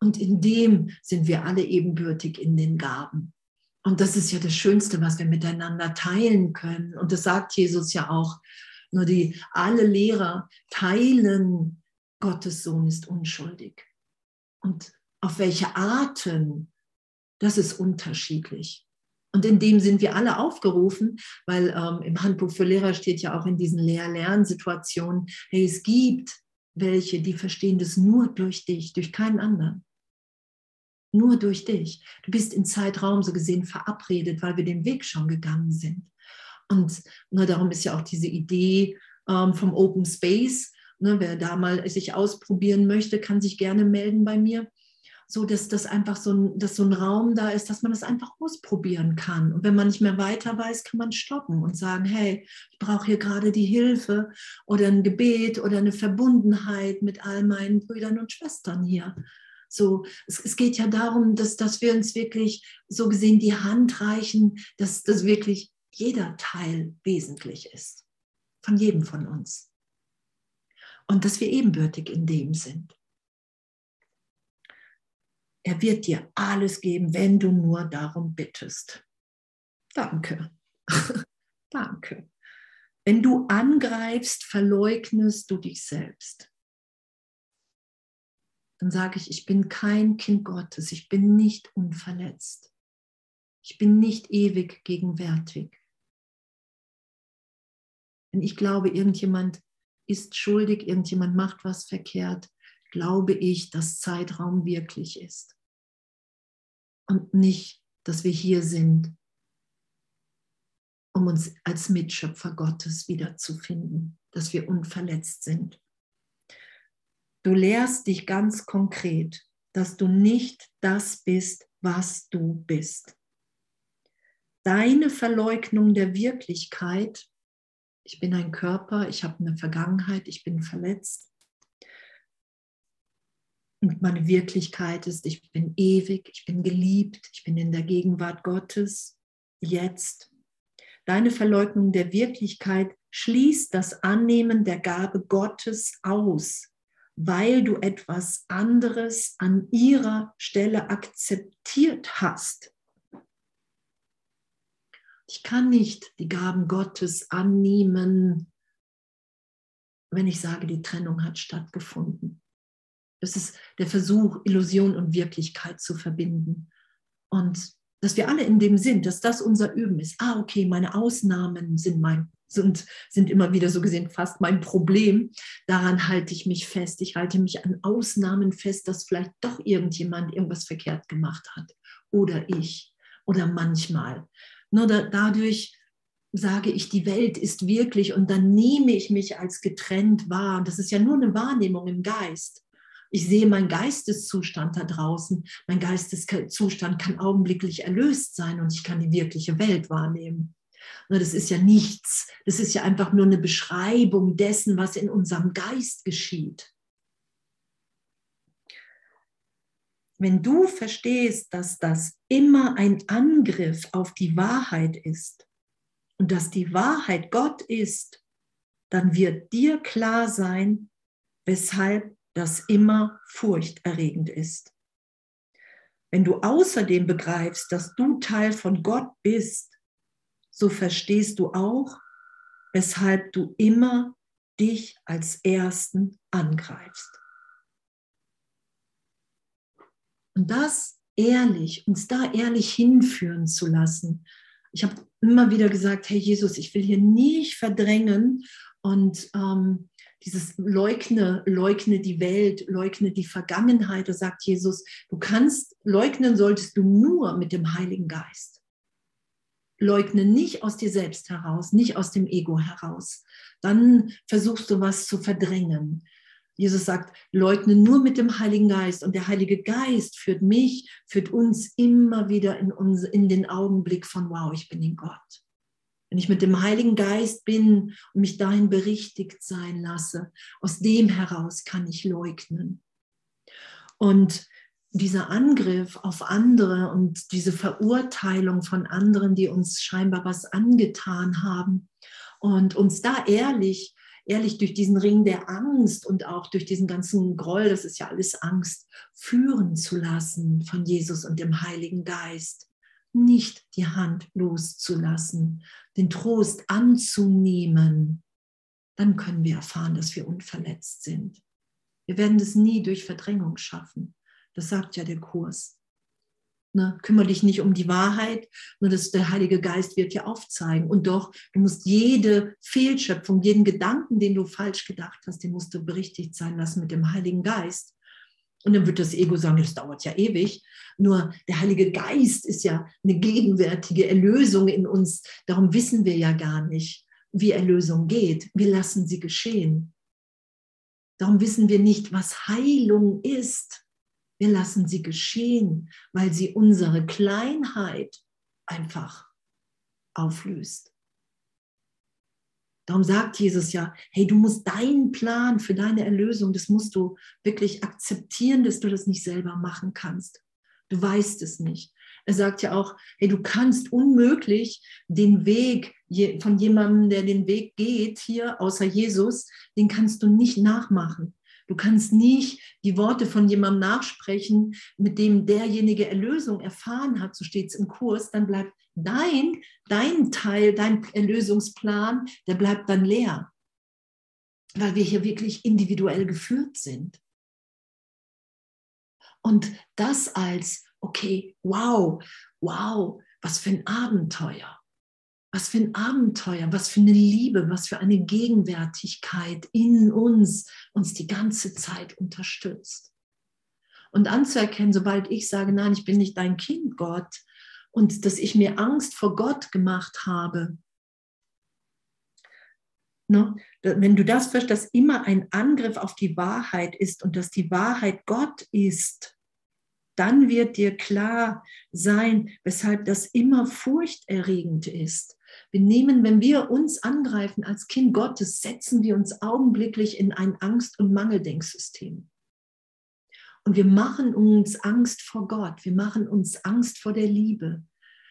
Und in dem sind wir alle ebenbürtig in den Gaben. Und das ist ja das Schönste, was wir miteinander teilen können. Und das sagt Jesus ja auch. Nur die alle Lehrer teilen, Gottes Sohn ist unschuldig. Und auf welche Arten, das ist unterschiedlich. Und in dem sind wir alle aufgerufen, weil ähm, im Handbuch für Lehrer steht ja auch in diesen Lehr-Lernsituationen, hey, es gibt welche, die verstehen das nur durch dich, durch keinen anderen. Nur durch dich. Du bist im Zeitraum so gesehen verabredet, weil wir den Weg schon gegangen sind. Und ne, darum ist ja auch diese Idee ähm, vom Open Space. Ne, wer da mal sich ausprobieren möchte, kann sich gerne melden bei mir. So dass das einfach so ein, dass so ein Raum da ist, dass man das einfach ausprobieren kann. Und wenn man nicht mehr weiter weiß, kann man stoppen und sagen, hey, ich brauche hier gerade die Hilfe oder ein Gebet oder eine Verbundenheit mit all meinen Brüdern und Schwestern hier. So, es, es geht ja darum, dass, dass wir uns wirklich so gesehen die Hand reichen, dass, dass wirklich jeder Teil wesentlich ist. Von jedem von uns. Und dass wir ebenbürtig in dem sind. Er wird dir alles geben, wenn du nur darum bittest. Danke. Danke. Wenn du angreifst, verleugnest du dich selbst dann sage ich, ich bin kein Kind Gottes, ich bin nicht unverletzt, ich bin nicht ewig gegenwärtig. Wenn ich glaube, irgendjemand ist schuldig, irgendjemand macht was verkehrt, glaube ich, dass Zeitraum wirklich ist. Und nicht, dass wir hier sind, um uns als Mitschöpfer Gottes wiederzufinden, dass wir unverletzt sind. Du lehrst dich ganz konkret, dass du nicht das bist, was du bist. Deine Verleugnung der Wirklichkeit, ich bin ein Körper, ich habe eine Vergangenheit, ich bin verletzt. Und meine Wirklichkeit ist, ich bin ewig, ich bin geliebt, ich bin in der Gegenwart Gottes, jetzt. Deine Verleugnung der Wirklichkeit schließt das Annehmen der Gabe Gottes aus, weil du etwas anderes an ihrer Stelle akzeptiert hast. Ich kann nicht die Gaben Gottes annehmen, wenn ich sage, die Trennung hat stattgefunden. Das ist der Versuch, Illusion und Wirklichkeit zu verbinden. Und dass wir alle in dem sind, dass das unser Üben ist. Ah, okay, meine Ausnahmen sind mein sind, sind immer wieder so gesehen fast mein Problem. Daran halte ich mich fest. Ich halte mich an Ausnahmen fest, dass vielleicht doch irgendjemand irgendwas verkehrt gemacht hat. Oder ich. Oder manchmal. Nur da, dadurch sage ich, die Welt ist wirklich und dann nehme ich mich als getrennt wahr. Das ist ja nur eine Wahrnehmung im Geist. Ich sehe meinen Geisteszustand da draußen. Mein Geisteszustand kann augenblicklich erlöst sein und ich kann die wirkliche Welt wahrnehmen. Das ist ja nichts. Das ist ja einfach nur eine Beschreibung dessen, was in unserem Geist geschieht. Wenn du verstehst, dass das immer ein Angriff auf die Wahrheit ist und dass die Wahrheit Gott ist, dann wird dir klar sein, weshalb das immer furchterregend ist. Wenn du außerdem begreifst, dass du Teil von Gott bist, so verstehst du auch, weshalb du immer dich als Ersten angreifst. Und das ehrlich, uns da ehrlich hinführen zu lassen. Ich habe immer wieder gesagt, hey Jesus, ich will hier nicht verdrängen und ähm, dieses leugne, leugne die Welt, leugne die Vergangenheit. Da sagt Jesus, du kannst leugnen, solltest du nur mit dem Heiligen Geist. leugne nicht aus dir selbst heraus, nicht aus dem Ego heraus. Dann versuchst du was zu verdrängen. Jesus sagt, leugne nur mit dem Heiligen Geist. Und der Heilige Geist führt mich, führt uns immer wieder in, uns, in den Augenblick von, wow, ich bin in Gott. Wenn ich mit dem Heiligen Geist bin und mich dahin berichtigt sein lasse, aus dem heraus kann ich leugnen. Und dieser Angriff auf andere und diese Verurteilung von anderen, die uns scheinbar was angetan haben und uns da ehrlich ehrlich durch diesen Ring der Angst und auch durch diesen ganzen Groll, das ist ja alles Angst, führen zu lassen von Jesus und dem Heiligen Geist. Nicht die Hand loszulassen, den Trost anzunehmen, dann können wir erfahren, dass wir unverletzt sind. Wir werden das nie durch Verdrängung schaffen. Das sagt ja der Kurs. Ne? Kümmere dich nicht um die Wahrheit, nur dass der Heilige Geist wird dir aufzeigen. Und doch, du musst jede Fehlschöpfung, jeden Gedanken, den du falsch gedacht hast, den musst du berichtigt sein lassen mit dem Heiligen Geist. Und dann wird das Ego sagen, das dauert ja ewig. Nur der Heilige Geist ist ja eine gegenwärtige Erlösung in uns. Darum wissen wir ja gar nicht, wie Erlösung geht. Wir lassen sie geschehen. Darum wissen wir nicht, was Heilung ist. Wir lassen sie geschehen, weil sie unsere Kleinheit einfach auflöst. Darum sagt Jesus ja, hey, du musst deinen Plan für deine Erlösung, das musst du wirklich akzeptieren, dass du das nicht selber machen kannst. Du weißt es nicht. Er sagt ja auch, hey, du kannst unmöglich den Weg von jemandem, der den Weg geht, hier außer Jesus, den kannst du nicht nachmachen. Du kannst nicht die Worte von jemandem nachsprechen, mit dem derjenige Erlösung erfahren hat, so steht es im Kurs, dann bleibt dein, dein Teil, dein Erlösungsplan, der bleibt dann leer, weil wir hier wirklich individuell geführt sind. Und das als, okay, wow, wow, was für ein Abenteuer. Was für ein Abenteuer, was für eine Liebe, was für eine Gegenwärtigkeit in uns uns die ganze Zeit unterstützt. Und anzuerkennen, sobald ich sage, nein, ich bin nicht dein Kind, Gott, und dass ich mir Angst vor Gott gemacht habe. Ne? Wenn du das verstehst, dass immer ein Angriff auf die Wahrheit ist und dass die Wahrheit Gott ist, dann wird dir klar sein, weshalb das immer furchterregend ist. Wir nehmen, wenn wir uns angreifen als Kind Gottes, setzen wir uns augenblicklich in ein Angst- und Mangeldenksystem. Und wir machen uns Angst vor Gott. Wir machen uns Angst vor der Liebe.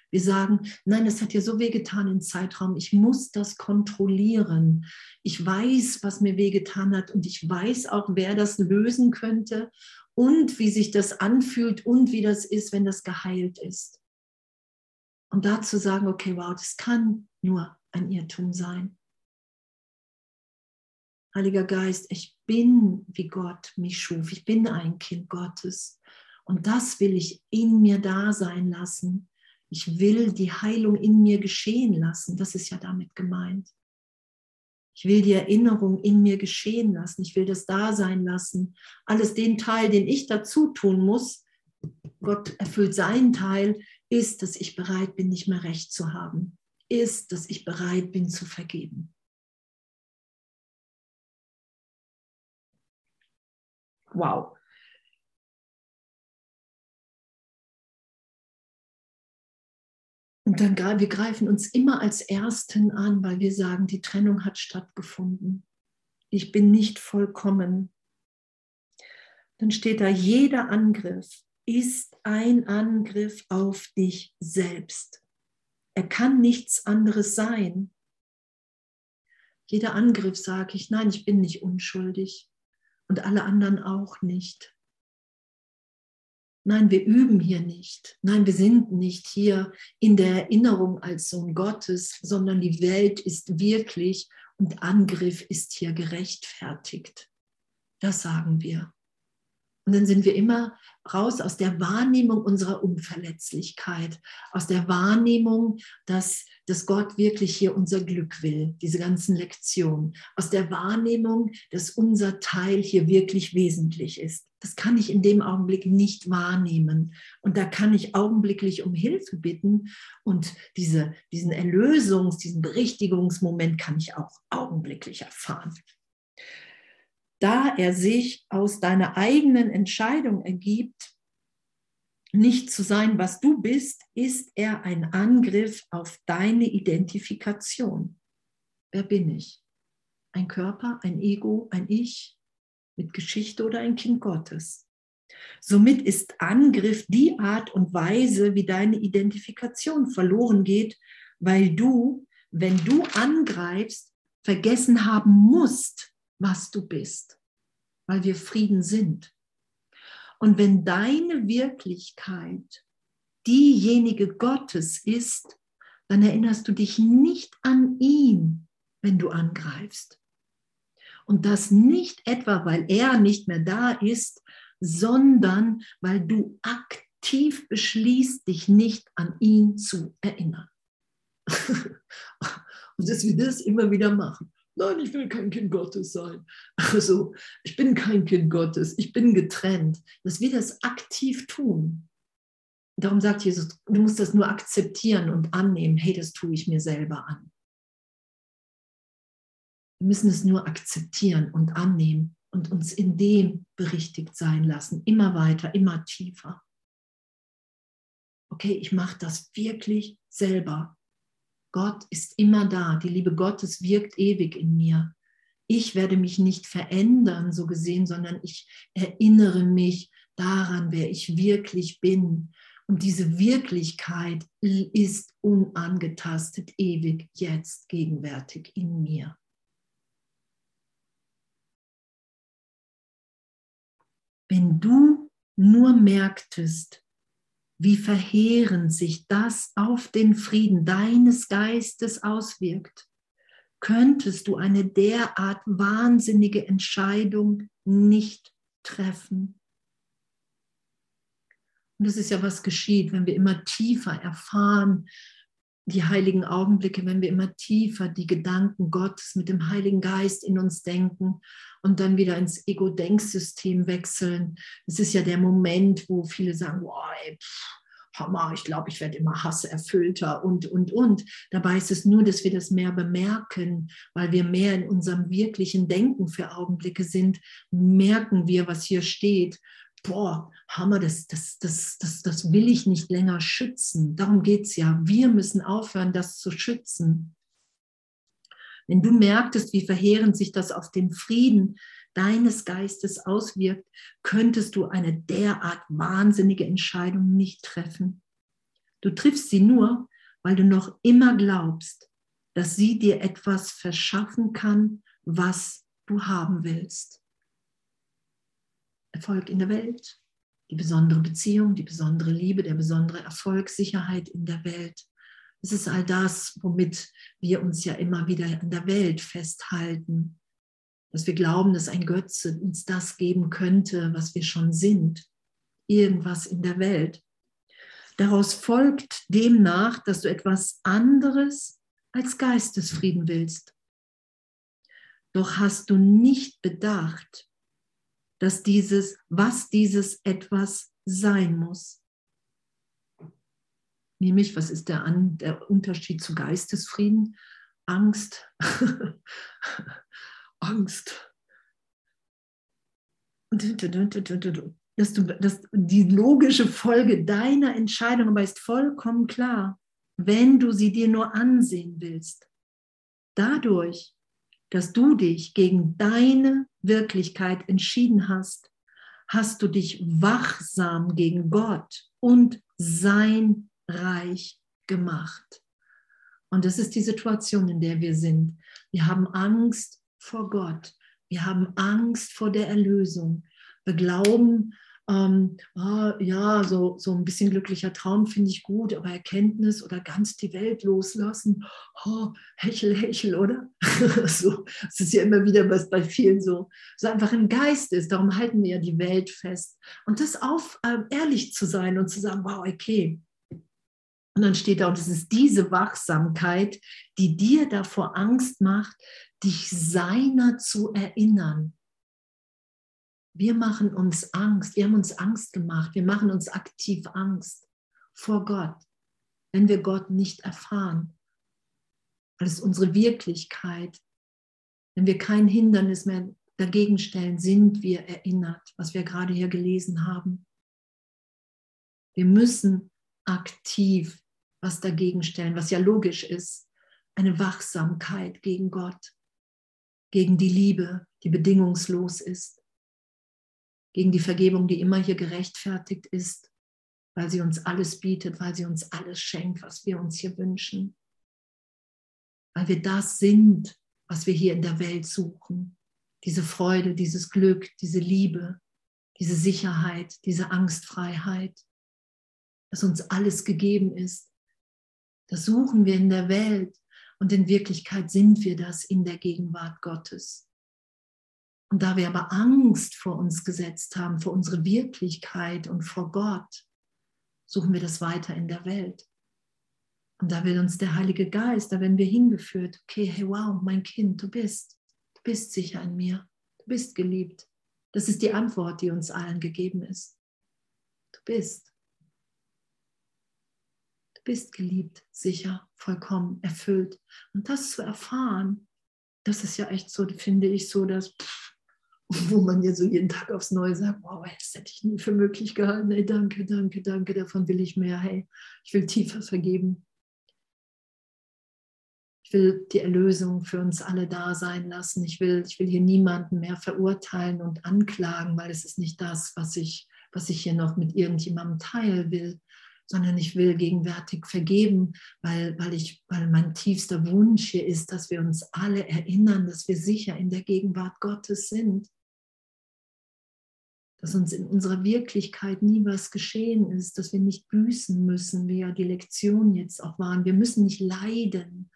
Wir sagen, nein, es hat ja so wehgetan im Zeitraum. Ich muss das kontrollieren. Ich weiß, was mir wehgetan hat und ich weiß auch, wer das lösen könnte und wie sich das anfühlt und wie das ist, wenn das geheilt ist. Und dazu sagen, okay, wow, das kann nur ein Irrtum sein. Heiliger Geist, ich bin, wie Gott mich schuf. Ich bin ein Kind Gottes. Und das will ich in mir da sein lassen. Ich will die Heilung in mir geschehen lassen. Das ist ja damit gemeint. Ich will die Erinnerung in mir geschehen lassen. Ich will das da sein lassen. Alles den Teil, den ich dazu tun muss. Gott erfüllt seinen Teil ist, dass ich bereit bin, nicht mehr recht zu haben, ist, dass ich bereit bin zu vergeben. Wow. Und dann wir greifen uns immer als Ersten an, weil wir sagen, die Trennung hat stattgefunden. Ich bin nicht vollkommen. Dann steht da, jeder Angriff ist ein Angriff auf dich selbst. Er kann nichts anderes sein. Jeder Angriff sage ich, nein, ich bin nicht unschuldig und alle anderen auch nicht. Nein, wir üben hier nicht. Nein, wir sind nicht hier in der Erinnerung als Sohn Gottes, sondern die Welt ist wirklich und Angriff ist hier gerechtfertigt. Das sagen wir. Und dann sind wir immer raus aus der Wahrnehmung unserer Unverletzlichkeit, aus der Wahrnehmung, dass, dass Gott wirklich hier unser Glück will, diese ganzen Lektionen, aus der Wahrnehmung, dass unser Teil hier wirklich wesentlich ist. das kann ich in dem Augenblick nicht wahrnehmen. Und da kann ich augenblicklich um Hilfe bitten. Und diese, diesen Erlösungs-, diesen Berichtigungsmoment kann ich auch augenblicklich erfahren. Da er sich aus deiner eigenen Entscheidung ergibt, nicht zu sein, was du bist, ist er ein Angriff auf deine Identifikation. Wer bin ich? Ein Körper, ein Ego, ein Ich mit Geschichte oder ein Kind Gottes? Somit ist Angriff die Art und Weise, wie deine Identifikation verloren geht, weil du, wenn du angreifst, vergessen haben musst, was du bist, weil wir Frieden sind. Und wenn deine Wirklichkeit diejenige Gottes ist, dann erinnerst du dich nicht an ihn, wenn du angreifst. Und das nicht etwa, weil er nicht mehr da ist, sondern weil du aktiv beschließt, dich nicht an ihn zu erinnern. Und dass wir das immer wieder machen. Nein, ich will kein Kind Gottes sein. Also, ich bin kein Kind Gottes, ich bin getrennt. Dass wir das aktiv tun. Darum sagt Jesus, du musst das nur akzeptieren und annehmen. Hey, das tue ich mir selber an. Wir müssen es nur akzeptieren und annehmen und uns in dem berichtigt sein lassen. Immer weiter, immer tiefer. Okay, ich mache das wirklich selber. Gott ist immer da. Die Liebe Gottes wirkt ewig in mir. Ich werde mich nicht verändern, so gesehen, sondern ich erinnere mich daran, wer ich wirklich bin. Und diese Wirklichkeit ist unangetastet, ewig, jetzt, gegenwärtig in mir. Wenn du nur merktest, wie verheerend sich das auf den Frieden deines Geistes auswirkt, könntest du eine derart wahnsinnige Entscheidung nicht treffen. Und das ist ja, was geschieht, wenn wir immer tiefer erfahren, die heiligen Augenblicke, wenn wir immer tiefer die Gedanken Gottes mit dem Heiligen Geist in uns denken und dann wieder ins Ego-Denksystem wechseln. Es ist ja der Moment, wo viele sagen, wow, ey, pff, Hammer, ich glaube, ich werde immer hasserfüllter und, und, und. Dabei ist es nur, dass wir das mehr bemerken, weil wir mehr in unserem wirklichen Denken für Augenblicke sind, merken wir, was hier steht boah, Hammer, das, das, das, das, das will ich nicht länger schützen. Darum geht es ja. Wir müssen aufhören, das zu schützen. Wenn du merktest, wie verheerend sich das auf den Frieden deines Geistes auswirkt, könntest du eine derart wahnsinnige Entscheidung nicht treffen. Du triffst sie nur, weil du noch immer glaubst, dass sie dir etwas verschaffen kann, was du haben willst. Erfolg in der Welt, die besondere Beziehung, die besondere Liebe, der besondere Erfolg, Sicherheit in der Welt. Es ist all das, womit wir uns ja immer wieder an der Welt festhalten, dass wir glauben, dass ein Götze uns das geben könnte, was wir schon sind, irgendwas in der Welt. Daraus folgt demnach, dass du etwas anderes als Geistesfrieden willst. Doch hast du nicht bedacht, dass dieses, was dieses etwas sein muss. Nämlich, was ist der, An der Unterschied zu Geistesfrieden? Angst. Angst. Dass du, dass die logische Folge deiner Entscheidung aber ist vollkommen klar, wenn du sie dir nur ansehen willst. Dadurch, dass du dich gegen deine Wirklichkeit entschieden hast, hast du dich wachsam gegen Gott und sein Reich gemacht. Und das ist die Situation, in der wir sind. Wir haben Angst vor Gott. Wir haben Angst vor der Erlösung. Wir glauben, ähm, oh, ja, so, so ein bisschen glücklicher Traum finde ich gut, aber Erkenntnis oder ganz die Welt loslassen, oh, hechel, hechel, oder? so, es ist ja immer wieder was bei vielen so, so einfach im Geist ist. Darum halten wir ja die Welt fest. Und das auf, äh, ehrlich zu sein und zu sagen, wow, okay. Und dann steht da, und es ist diese Wachsamkeit, die dir davor Angst macht, dich seiner zu erinnern wir machen uns Angst, wir haben uns Angst gemacht, wir machen uns aktiv Angst vor Gott, wenn wir Gott nicht erfahren. Weil es unsere Wirklichkeit, wenn wir kein Hindernis mehr dagegen stellen, sind wir erinnert, was wir gerade hier gelesen haben. Wir müssen aktiv was dagegen stellen, was ja logisch ist, eine Wachsamkeit gegen Gott, gegen die Liebe, die bedingungslos ist, gegen die Vergebung, die immer hier gerechtfertigt ist, weil sie uns alles bietet, weil sie uns alles schenkt, was wir uns hier wünschen, weil wir das sind, was wir hier in der Welt suchen, diese Freude, dieses Glück, diese Liebe, diese Sicherheit, diese Angstfreiheit, dass uns alles gegeben ist. Das suchen wir in der Welt und in Wirklichkeit sind wir das in der Gegenwart Gottes. Und da wir aber Angst vor uns gesetzt haben, vor unsere Wirklichkeit und vor Gott, suchen wir das weiter in der Welt. Und da will uns der Heilige Geist, da werden wir hingeführt, okay, hey, wow, mein Kind, du bist, du bist sicher in mir, du bist geliebt. Das ist die Antwort, die uns allen gegeben ist. Du bist. Du bist geliebt, sicher, vollkommen, erfüllt. Und das zu erfahren, das ist ja echt so, finde ich, so, dass, wo man ja so jeden Tag aufs Neue sagt, wow, das hätte ich nie für möglich gehalten. Hey, danke, danke, danke, davon will ich mehr. Hey, ich will tiefer vergeben. Ich will die Erlösung für uns alle da sein lassen. Ich will, ich will hier niemanden mehr verurteilen und anklagen, weil es ist nicht das, was ich, was ich hier noch mit irgendjemandem teilen will, sondern ich will gegenwärtig vergeben, weil, weil, ich, weil mein tiefster Wunsch hier ist, dass wir uns alle erinnern, dass wir sicher in der Gegenwart Gottes sind. Dass uns in unserer Wirklichkeit nie was geschehen ist, dass wir nicht büßen müssen, wie ja die Lektion jetzt auch waren. Wir müssen nicht leiden,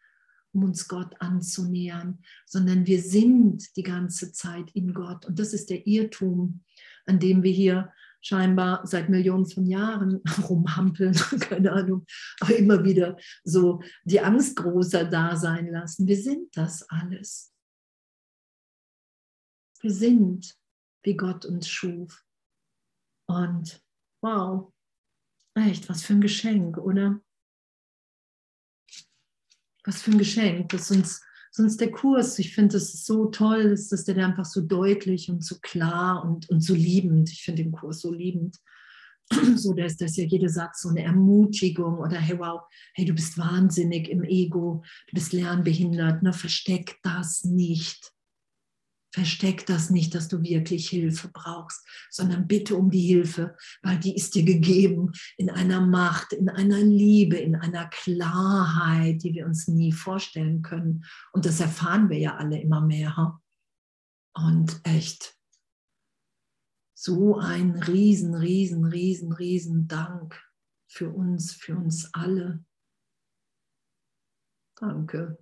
um uns Gott anzunähern, sondern wir sind die ganze Zeit in Gott. Und das ist der Irrtum, an dem wir hier scheinbar seit Millionen von Jahren rumhampeln, keine Ahnung, aber immer wieder so die Angst großer da sein lassen. Wir sind das alles. Wir sind, wie Gott uns schuf. Und wow, echt, was für ein Geschenk, oder? was für ein Geschenk, dass uns, dass der Kurs, ich finde das ist so toll, dass, dass der einfach so deutlich und so klar und, und so liebend, ich finde den Kurs so liebend, so da ist das ja jeder Satz so eine Ermutigung oder hey wow, hey du bist wahnsinnig im Ego, du bist lernbehindert, ne, versteck das nicht. Versteck das nicht, dass du wirklich Hilfe brauchst, sondern bitte um die Hilfe, weil die ist dir gegeben in einer Macht, in einer Liebe, in einer Klarheit, die wir uns nie vorstellen können. Und das erfahren wir ja alle immer mehr. Und echt, so ein riesen, riesen, riesen, riesen Dank für uns, für uns alle. Danke.